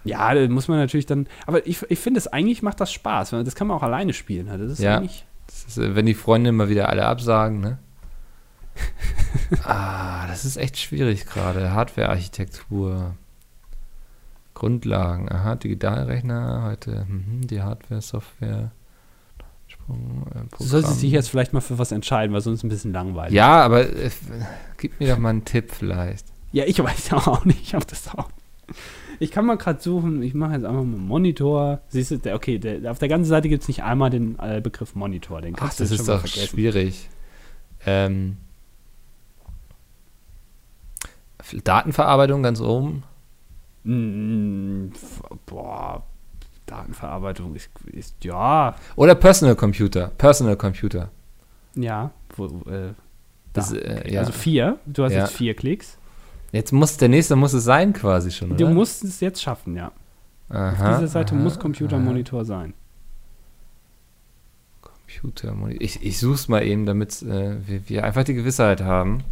B: Ja, da muss man natürlich dann. Aber ich, ich finde, es eigentlich macht das Spaß. weil Das kann man auch alleine spielen. ne? Das ist
A: Ja.
B: eigentlich.
A: Ist, wenn die Freunde mal wieder alle absagen, ne? [laughs] ah, das ist echt schwierig gerade. Hardware-Architektur. Grundlagen. Aha, Digitalrechner, heute mhm, die Hardware, Software. Sprung, äh,
B: Du solltest dich jetzt vielleicht mal für was entscheiden, weil sonst ein bisschen langweilig.
A: Ja, aber äh, gib mir doch mal einen Tipp vielleicht.
B: Ja, ich weiß [laughs] auch nicht, ob das auch. Ich kann mal gerade suchen, ich mache jetzt einfach mal Monitor. Siehst du, der, okay, der, auf der ganzen Seite gibt es nicht einmal den äh, Begriff Monitor. Den
A: Ach, das ist doch
B: vergessen.
A: schwierig. Ähm, Datenverarbeitung ganz oben.
B: Mm, boah, Datenverarbeitung ist, ist ja,
A: Oder Personal Computer. Personal Computer.
B: ja, wo, äh, da.
A: Das, äh, ja.
B: Also vier, du hast
A: Ja.
B: jetzt vier Klicks.
A: Jetzt muss der nächste muss es sein quasi schon, oder?
B: Du musst es jetzt schaffen, ja.
A: aha,
B: Auf dieser Seite
A: aha,
B: muss Computermonitor sein.
A: aha. Computermonitor. Ich, ich suche es mal eben, damit äh, wir, wir einfach die Gewissheit haben.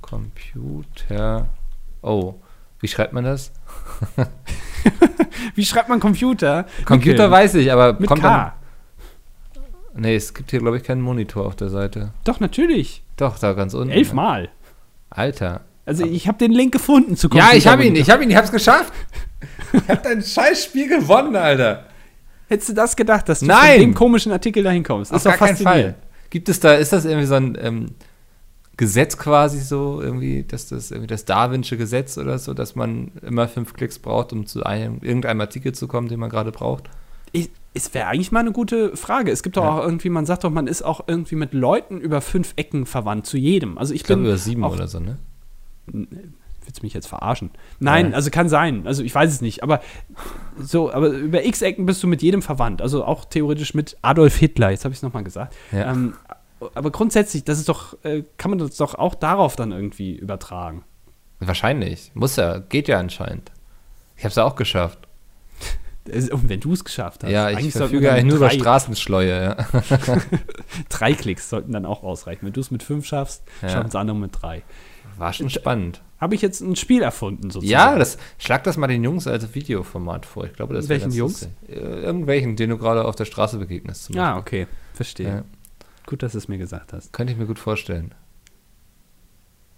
A: Computer. Oh, wie schreibt man das? [laughs]
B: Wie schreibt man Computer?
A: Computer
B: Mikkel,
A: weiß ich, aber
B: Mit
A: kommt
B: K.
A: Dann, nee, es gibt hier glaube ich keinen Monitor auf der Seite.
B: Doch, natürlich.
A: Doch, da ganz unten.
B: Elfmal.
A: Alter.
B: Also ich habe den Link gefunden zu
A: Ja, ich habe ihn, ich habe ihn, ich hab's geschafft. ich hab dein scheiß Spiel gewonnen, Alter.
B: Hättest du das gedacht, dass du
A: Nein!
B: von dem komischen Artikel dahin kommst?
A: Auf gar keinen Fall. Gibt es da, ist das irgendwie so ein ähm, Gesetz quasi so, irgendwie, dass das irgendwie das Darwinsche Gesetz oder so, dass man immer fünf Klicks braucht, um zu einem, irgendeinem Artikel zu kommen, den man gerade braucht?
B: Ich, es wäre eigentlich mal eine gute Frage. Es gibt doch
A: Ja.
B: auch irgendwie, man sagt doch, man ist auch irgendwie mit Leuten über fünf Ecken verwandt, zu jedem. Also ich,
A: Ich glaube
B: bin
A: über sieben
B: auch-
A: oder so, ne?
B: Willst du mich jetzt verarschen? Nein,
A: Ja.
B: also kann sein. Also ich weiß es nicht. Aber so, aber über x Ecken bist du mit jedem verwandt. Also auch theoretisch mit Adolf Hitler. Jetzt habe ich es nochmal gesagt.
A: Ja.
B: Ähm, aber grundsätzlich, das ist doch, äh, kann man das doch auch darauf dann irgendwie übertragen.
A: Wahrscheinlich. Muss ja, geht ja anscheinend. Ich habe es ja auch geschafft.
B: Und wenn du es geschafft hast.
A: ja, ich verfüge eigentlich nur über
B: drei,
A: Straßenschleue, ja. [laughs]
B: drei Klicks sollten dann auch ausreichen. Wenn du es mit fünf schaffst,
A: Ja.
B: schaffen es andere mit drei.
A: War schon spannend.
B: Habe ich jetzt ein Spiel erfunden sozusagen?
A: Ja, das, schlag das mal den Jungs als Videoformat vor. Ich glaube, das
B: Welchen Jungs?
A: lustig. Äh, Irgendwelchen, denen du gerade auf der Straße begegnest.
B: Ja,
A: Beispiel.
B: okay. Verstehe.
A: Ja,
B: Gut, dass du es mir gesagt hast.
A: könnte ich mir gut vorstellen.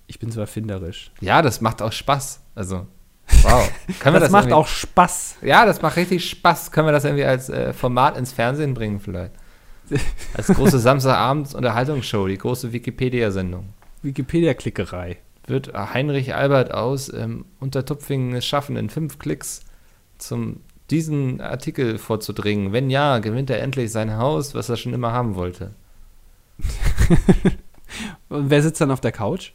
B: Ich bin so erfinderisch.
A: Ja, das macht auch Spaß. Also, [laughs] wow. Können wir
B: Das, macht auch Spaß.
A: Ja, das macht richtig Spaß. Können wir das irgendwie als äh, Format ins Fernsehen bringen vielleicht? [laughs] Als große Samstagabends-Unterhaltungsshow, die große Wikipedia-Sendung.
B: Wikipedia-Klickerei.
A: Wird Heinrich Albert aus ähm, Untertupfingen es schaffen, in fünf Klicks zum diesen Artikel vorzudringen? Wenn ja, gewinnt er endlich sein Haus, was er schon immer haben wollte. [laughs]
B: Und wer sitzt dann auf der Couch?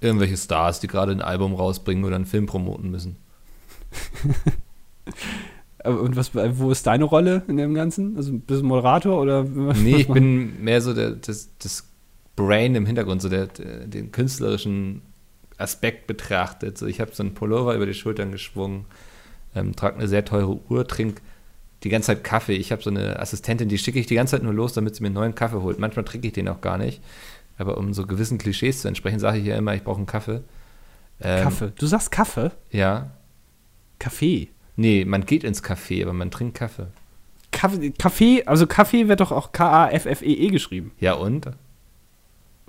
A: Irgendwelche Stars, die gerade ein Album rausbringen oder einen Film promoten müssen. [laughs]
B: Äh, Und was, wo ist deine Rolle in dem Ganzen? Also bist du Moderator oder?
A: Nee, [laughs] ich bin mehr so der, das, das Brain im Hintergrund, so der, den künstlerischen Aspekt betrachtet. So, ich habe so einen Pullover über die Schultern geschwungen, ähm, trage eine sehr teure Uhr, trinke die ganze Zeit Kaffee. Ich habe so eine Assistentin, die schicke ich die ganze Zeit nur los, damit sie mir einen neuen Kaffee holt. Manchmal trinke ich den auch gar nicht. Aber um so gewissen Klischees zu entsprechen, sage ich ja immer, ich brauche einen Kaffee. Ähm,
B: Kaffee. Du sagst Kaffee?
A: Ja.
B: Kaffee.
A: Nee, man geht ins Café, aber man trinkt Kaffee.
B: Kaffee, Kaffee, also Kaffee wird doch auch K-A-F-F-E-E geschrieben.
A: Ja und?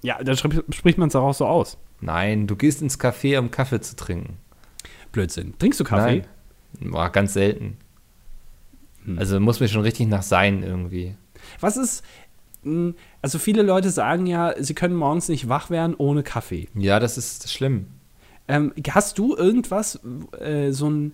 B: Ja, dann spricht man es auch so aus.
A: Nein, du gehst ins Café, um Kaffee zu trinken.
B: Blödsinn. Trinkst du Kaffee?
A: Nein. Boah, ganz selten.
B: Hm.
A: Also muss mir schon richtig nach sein irgendwie.
B: Was ist, mh, also viele Leute sagen ja, sie können morgens nicht wach werden ohne Kaffee.
A: Ja, das ist schlimm.
B: Ähm, hast du irgendwas, äh, so ein,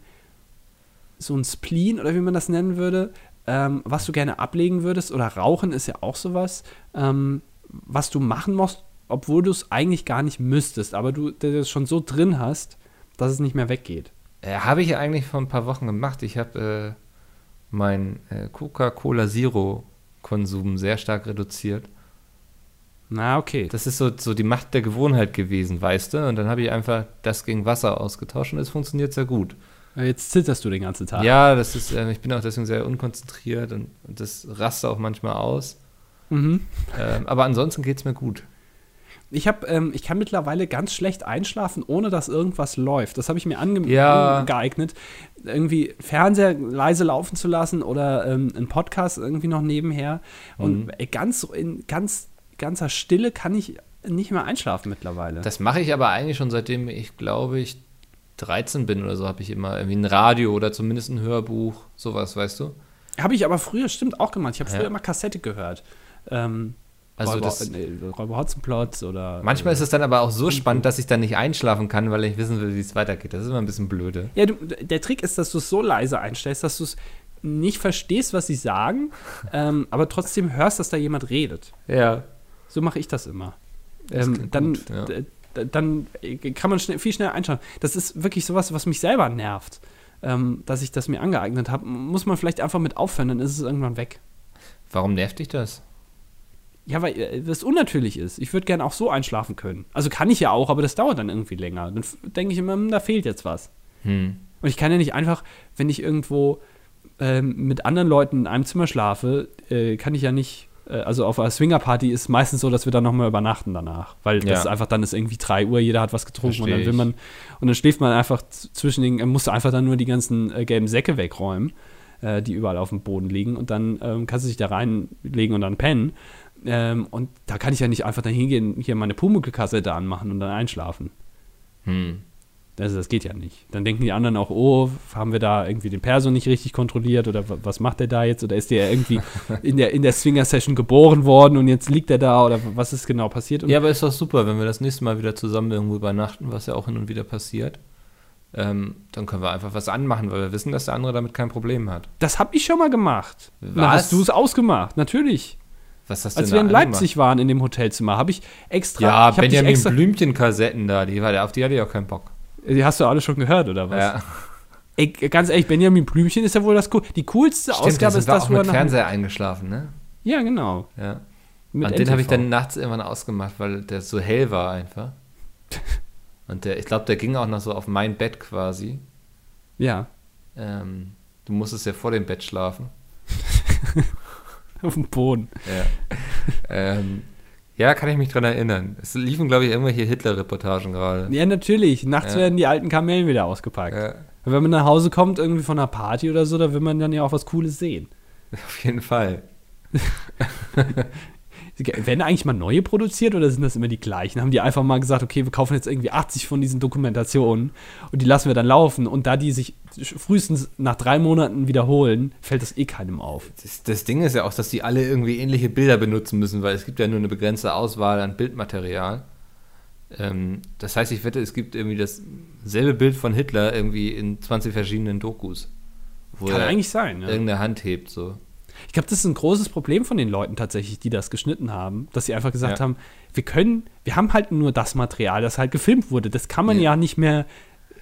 B: so ein Spleen oder wie man das nennen würde, ähm, was du gerne ablegen würdest? Oder Rauchen ist ja auch sowas, ähm, was du machen musst, obwohl du es eigentlich gar nicht müsstest, aber du das schon so drin hast, dass es nicht mehr weggeht.
A: Äh, habe ich eigentlich vor ein paar Wochen gemacht. Ich habe äh, meinen äh, Coca-Cola Zero-Konsum sehr stark reduziert.
B: Na, okay.
A: Das ist so, so die Macht der Gewohnheit gewesen, weißt du? Und dann habe ich einfach das gegen Wasser ausgetauscht und es funktioniert sehr gut.
B: Jetzt zitterst du den ganzen Tag.
A: Ja, das ist, äh, ich bin auch deswegen sehr unkonzentriert und, und das raste auch manchmal aus.
B: Mhm.
A: Ähm, aber ansonsten geht es mir gut.
B: Ich, hab, ähm, ich kann mittlerweile ganz schlecht einschlafen, ohne dass irgendwas läuft. Das habe ich mir ange
A: Ja.
B: angeeignet, irgendwie Fernseher leise laufen zu lassen oder ähm, einen Podcast irgendwie noch nebenher. Und
A: Mhm.
B: äh, ganz in ganz ganzer Stille kann ich nicht mehr einschlafen mittlerweile.
A: Das mache ich aber eigentlich schon seitdem ich glaube ich 13 bin oder so, habe ich immer irgendwie ein Radio oder zumindest ein Hörbuch, sowas, weißt du?
B: habe ich aber früher stimmt auch gemacht. Ich habe früher
A: Ja.
B: immer Kassette gehört. Ähm,
A: Also
B: Räuber,
A: das,
B: äh, Räuber Hotzenplotz oder.
A: manchmal ist es dann aber auch so spannend, dass ich dann nicht einschlafen kann, weil ich wissen will, wie es weitergeht. Das ist immer ein bisschen blöde.
B: Ja, du, der Trick ist, dass du es so leise einstellst, dass du es nicht verstehst, was sie sagen, [laughs] ähm, aber trotzdem hörst, dass da jemand redet.
A: Ja.
B: So mache ich das immer.
A: Das
B: Ähm, dann,
A: gut, ja.
B: dann kann man schnell, viel schneller einschauen. Das ist wirklich sowas, was mich selber nervt, ähm, dass ich das mir angeeignet habe. Muss man vielleicht einfach mit aufhören, dann ist es irgendwann weg.
A: Warum nervt dich das?
B: Ja, weil äh, das unnatürlich ist. Ich würde gerne auch so einschlafen können. Also kann ich ja auch, aber das dauert dann irgendwie länger. Dann denke ich immer, hm, da fehlt jetzt was. Hm. Und ich kann ja nicht einfach, wenn ich irgendwo ähm, mit anderen Leuten in einem Zimmer schlafe, äh, kann ich ja nicht äh, also auf einer Swingerparty ist meistens so, dass wir dann nochmal übernachten danach. Weil das ja. ist einfach, dann ist irgendwie 3 Uhr, jeder hat was getrunken Versteh und dann will man, und dann schläft man einfach zwischen den, musst du einfach dann nur die ganzen äh, gelben Säcke wegräumen, äh, die überall auf dem Boden liegen und dann ähm, kannst du dich da reinlegen und dann pennen. Ähm, und da kann ich ja nicht einfach dann hingehen, hier meine Pumuckl-Kassette anmachen und dann einschlafen. Hm. Also das geht ja nicht. Dann denken die anderen auch, oh, haben wir da irgendwie den Perso nicht richtig kontrolliert oder was macht der da jetzt? Oder ist der irgendwie [laughs] in der, in der Swinger-Session geboren worden und jetzt liegt er da oder was ist genau passiert? Und
A: ja, aber ist doch super, wenn wir das nächste Mal wieder zusammen irgendwo übernachten, was ja auch hin und wieder passiert. Ähm, dann können wir einfach was anmachen, weil wir wissen, dass der andere damit kein Problem hat.
B: Das habe ich schon mal gemacht. Was? Na, hast du es ausgemacht, natürlich.
A: Was hast
B: du Als wir in Leipzig gemacht? waren in dem Hotelzimmer, habe ich extra.
A: Ja, ich Benjamin Blümchen-Kassetten da, die, auf die hatte ich auch keinen Bock.
B: Die hast du alle schon gehört, oder was? Ja. Ey, ganz ehrlich, Benjamin Blümchen ist ja wohl das cool. Die coolste
A: Stimmt,
B: Ausgabe ist
A: das, wo er mit Fernseher eingeschlafen, ne?
B: Ja, genau.
A: Ja. Mit Und den habe ich dann nachts irgendwann ausgemacht, weil der so hell war einfach. [laughs] Und der, ich glaube, der ging auch noch so auf mein Bett quasi.
B: Ja.
A: Ähm, du musstest ja vor dem Bett schlafen. [laughs] [laughs]
B: auf dem Boden.
A: Ja. ähm, ja, kann ich mich dran erinnern. Es liefen, glaube ich, irgendwelche Hitler-Reportagen gerade.
B: Ja, natürlich. Nachts ja. werden die alten Kamellen wieder ausgepackt. Ja. Wenn man nach Hause kommt, irgendwie von einer Party oder so, da will man dann ja auch was Cooles sehen. [laughs]
A: Auf jeden Fall. [laughs]
B: Werden eigentlich mal neue produziert oder sind das immer die gleichen? Haben die einfach mal gesagt, okay, wir kaufen jetzt irgendwie 80 von diesen Dokumentationen und die lassen wir dann laufen und da die sich frühestens nach drei Monaten wiederholen, fällt das eh keinem auf.
A: Das, das Ding ist ja auch, dass die alle irgendwie ähnliche Bilder benutzen müssen, weil es gibt ja nur eine begrenzte Auswahl an Bildmaterial. Ähm, das heißt, ich wette, es gibt irgendwie dasselbe Bild von Hitler irgendwie in 20 verschiedenen Dokus.
B: Kann eigentlich sein,
A: ja. Irgendeine Hand hebt so.
B: Ich glaube, das ist ein großes Problem von den Leuten tatsächlich, die das geschnitten haben, dass sie einfach gesagt ja. haben, wir können, wir haben halt nur das Material, das halt gefilmt wurde. Das kann man ja, ja nicht mehr.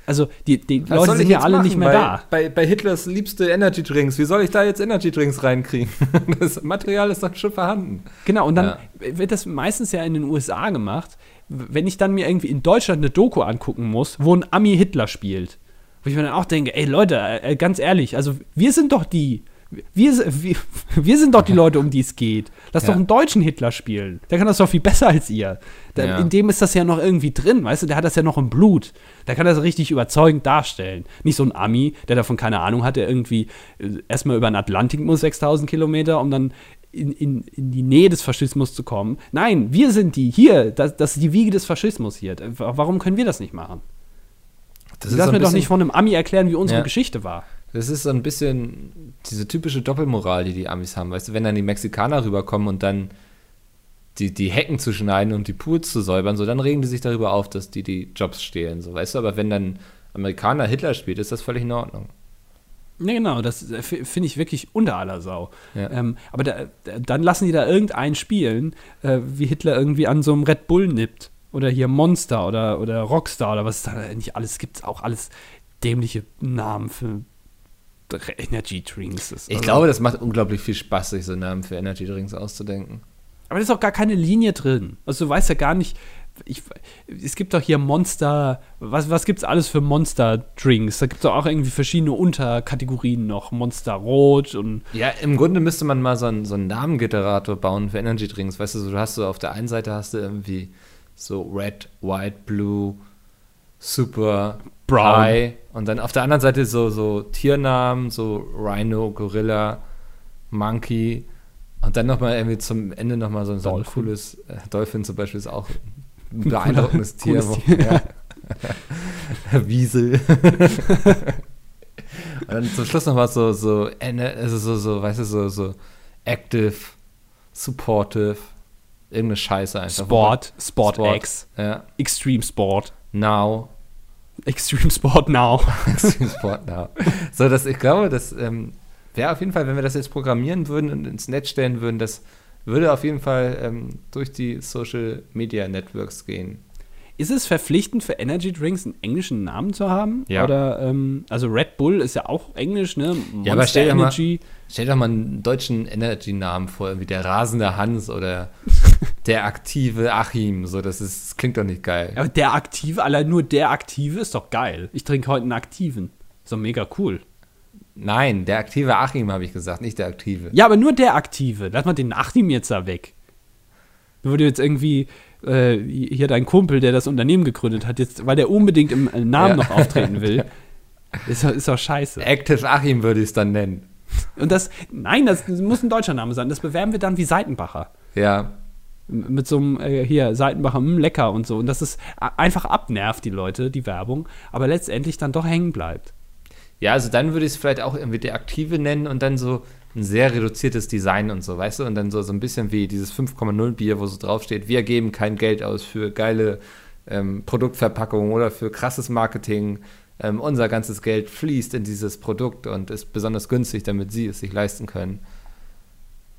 B: Also die, die Leute sind ja alle machen? nicht mehr
A: bei,
B: da.
A: Bei, bei Hitlers liebste Energy Drinks, wie soll ich da jetzt Energy Drinks reinkriegen? [laughs] Das Material ist doch schon vorhanden.
B: Genau, und dann ja. wird das meistens ja in den USA gemacht. Wenn ich dann mir irgendwie in Deutschland eine Doku angucken muss, wo ein Ami Hitler spielt, wo ich mir dann auch denke, ey Leute, äh, ganz ehrlich, also wir sind doch die, wir, wir, [laughs] wir, sind doch die Leute, um die es geht. Lass ja. doch einen deutschen Hitler spielen. Der kann das doch viel besser als ihr. Der, ja. In dem ist das ja noch irgendwie drin, weißt du? Der hat das ja noch im Blut. Der kann das richtig überzeugend darstellen. Nicht so ein Ami, der davon keine Ahnung hat, der irgendwie äh, erstmal über den Atlantik muss, 6000 Kilometer, um dann in, in, in die Nähe des Faschismus zu kommen. Nein, wir sind die. Hier, das, das ist die Wiege des Faschismus hier. Warum können wir das nicht machen? Das Lass mir doch nicht von einem Ami erklären, wie unsere ja. Geschichte war.
A: Das ist so ein bisschen diese typische Doppelmoral, die die Amis haben. Weißt du, wenn dann die Mexikaner rüberkommen und dann die, die Hecken zu schneiden und die Pools zu säubern, so dann regen die sich darüber auf, dass die die Jobs stehlen. So, weißt du, aber wenn dann Amerikaner Hitler spielt, ist das völlig in Ordnung.
B: Ja, genau, das äh, finde ich wirklich unter aller Sau. Ja. Ähm, aber da, dann lassen die da irgendeinen spielen, äh, wie Hitler irgendwie an so einem Red Bull nippt. Oder hier Monster oder, oder Rockstar oder was da nicht alles gibt. Auch alles dämliche Namen für Energy Drinks
A: ist. Ich also glaube, das macht unglaublich viel Spaß, sich so Namen für Energy Drinks auszudenken.
B: Aber da ist auch gar keine Linie drin. Also du weißt ja gar nicht, ich, es gibt doch hier Monster, was, was gibt es alles für Monster-Drinks? Da gibt es auch irgendwie verschiedene Unterkategorien noch. Monster Rot und.
A: Ja, im Grunde müsste man mal so einen, so einen Namengenerator bauen für Energy Drinks. Weißt du, so, du hast so auf der einen Seite hast du irgendwie so Red, White, Blue, Super, Brown. High und dann auf der anderen Seite so, so Tiernamen, so Rhino, Gorilla, Monkey. Und dann nochmal irgendwie zum Ende nochmal so, so ein cooles, äh, Dolphin zum Beispiel ist auch ein [laughs] beeindruckendes Tier. Tier. [laughs] Ja. [laughs] Wiesel. Und dann zum Schluss nochmal so, so, also so, so, weißt du, so, so active, supportive, irgendeine Scheiße einfach.
B: Sport, Sport, Sport X,
A: ja.
B: Extreme Sport.
A: Now.
B: Extreme Sport Now. [laughs]
A: Extreme Sport Now. So, dass ich glaube, das ähm, wäre auf jeden Fall, wenn wir das jetzt programmieren würden und ins Netz stellen würden, das würde auf jeden Fall ähm, durch die Social Media Networks gehen.
B: Ist es verpflichtend für Energy Drinks einen englischen Namen zu haben?
A: Ja.
B: Oder, ähm, also Red Bull ist ja auch englisch, ne? Monster
A: Ja, aber stell dir mal-. Stell dir doch mal einen deutschen Energy-Namen vor, wie der rasende Hans oder [laughs] der aktive Achim. So, das, ist, das klingt doch nicht geil.
B: Aber der Aktive, allein nur der Aktive ist doch geil. Ich trinke heute einen Aktiven. Doch mega cool.
A: Nein, der aktive Achim habe ich gesagt, nicht der aktive.
B: Ja, aber nur der Aktive. Lass mal den Achim jetzt da weg. Nur du jetzt irgendwie äh, hier dein Kumpel, der das Unternehmen gegründet hat, jetzt, weil der unbedingt im äh, Namen
A: Ja.
B: noch auftreten will, [laughs] ist, doch- ist doch scheiße.
A: Active Achim würde ich es dann nennen.
B: Und das, nein, das muss ein deutscher Name sein. Das bewerben wir dann wie Seitenbacher.
A: Ja,
B: Mit so einem, äh, hier, Seitenbacher, mh, lecker und so. Und das ist einfach abnervt, die Leute, die Werbung, aber letztendlich dann doch hängen bleibt.
A: Ja, also dann würde ich es vielleicht auch irgendwie der Aktive nennen und dann so ein sehr reduziertes Design und so, weißt du? Und dann so, so ein bisschen wie dieses 5,0 Bier, wo so draufsteht, wir geben kein Geld aus für geile ähm, Produktverpackungen oder für krasses Marketing. Ähm, unser ganzes Geld fließt in dieses Produkt und ist besonders günstig, damit sie es sich leisten können.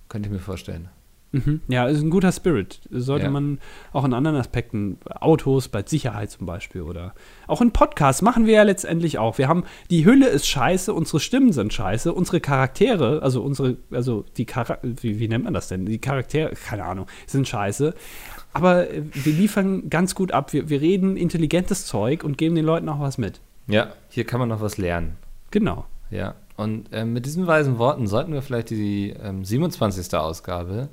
A: Könnte ich mir vorstellen.
B: Mhm. Ja, ist ein guter Spirit. Sollte
A: Ja.
B: man auch in anderen Aspekten, Autos, bei Sicherheit zum Beispiel oder auch in Podcasts machen wir ja letztendlich auch. Wir haben, die Hülle ist scheiße, unsere Stimmen sind scheiße, unsere Charaktere, also unsere, also die Charakter, wie, wie nennt man das denn? Die Charaktere, keine Ahnung, sind scheiße. Aber äh, wir liefern ganz gut ab. Wir, wir reden intelligentes Zeug und geben den Leuten auch was mit.
A: Ja, hier kann man noch was lernen.
B: Genau.
A: Ja, und ähm, mit diesen weisen Worten sollten wir vielleicht die ähm, 27. Ausgabe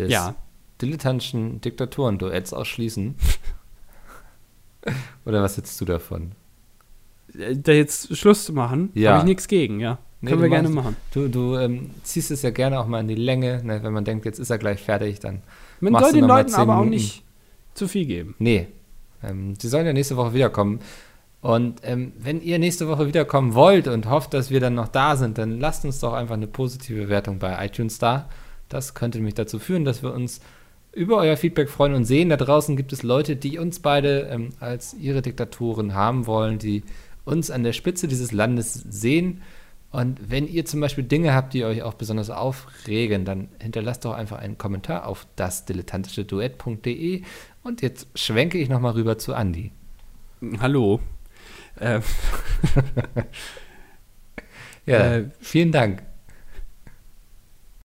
A: des
B: Ja.
A: dilettantischen Diktatoren-Duetts ausschließen. [laughs] Oder was hältst du davon?
B: Äh, Da jetzt Schluss zu machen,
A: Ja.
B: habe ich nichts gegen, ja.
A: Nee,
B: Können wir gerne machen.
A: Du, du ähm, ziehst es ja gerne auch mal in die Länge, ne? wenn man denkt, jetzt ist er gleich fertig, dann.
B: Man soll den Leuten aber auch nicht zu viel geben.
A: Nee. Ähm, die sollen ja nächste Woche wiederkommen. Und ähm, wenn ihr nächste Woche wiederkommen wollt und hofft, dass wir dann noch da sind, dann lasst uns doch einfach eine positive Wertung bei iTunes da. Das könnte nämlich dazu führen, dass wir uns über euer Feedback freuen und sehen. Da draußen gibt es Leute, die uns beide ähm, als ihre Diktatoren haben wollen, die uns an der Spitze dieses Landes sehen. Und wenn ihr zum Beispiel Dinge habt, die euch auch besonders aufregen, dann hinterlasst doch einfach einen Kommentar auf dasdilettantischeduett.de. Und jetzt schwenke ich nochmal rüber zu Andi.
B: Hallo. [laughs] Äh,
A: Ja, [laughs]
B: Äh,
A: vielen Dank.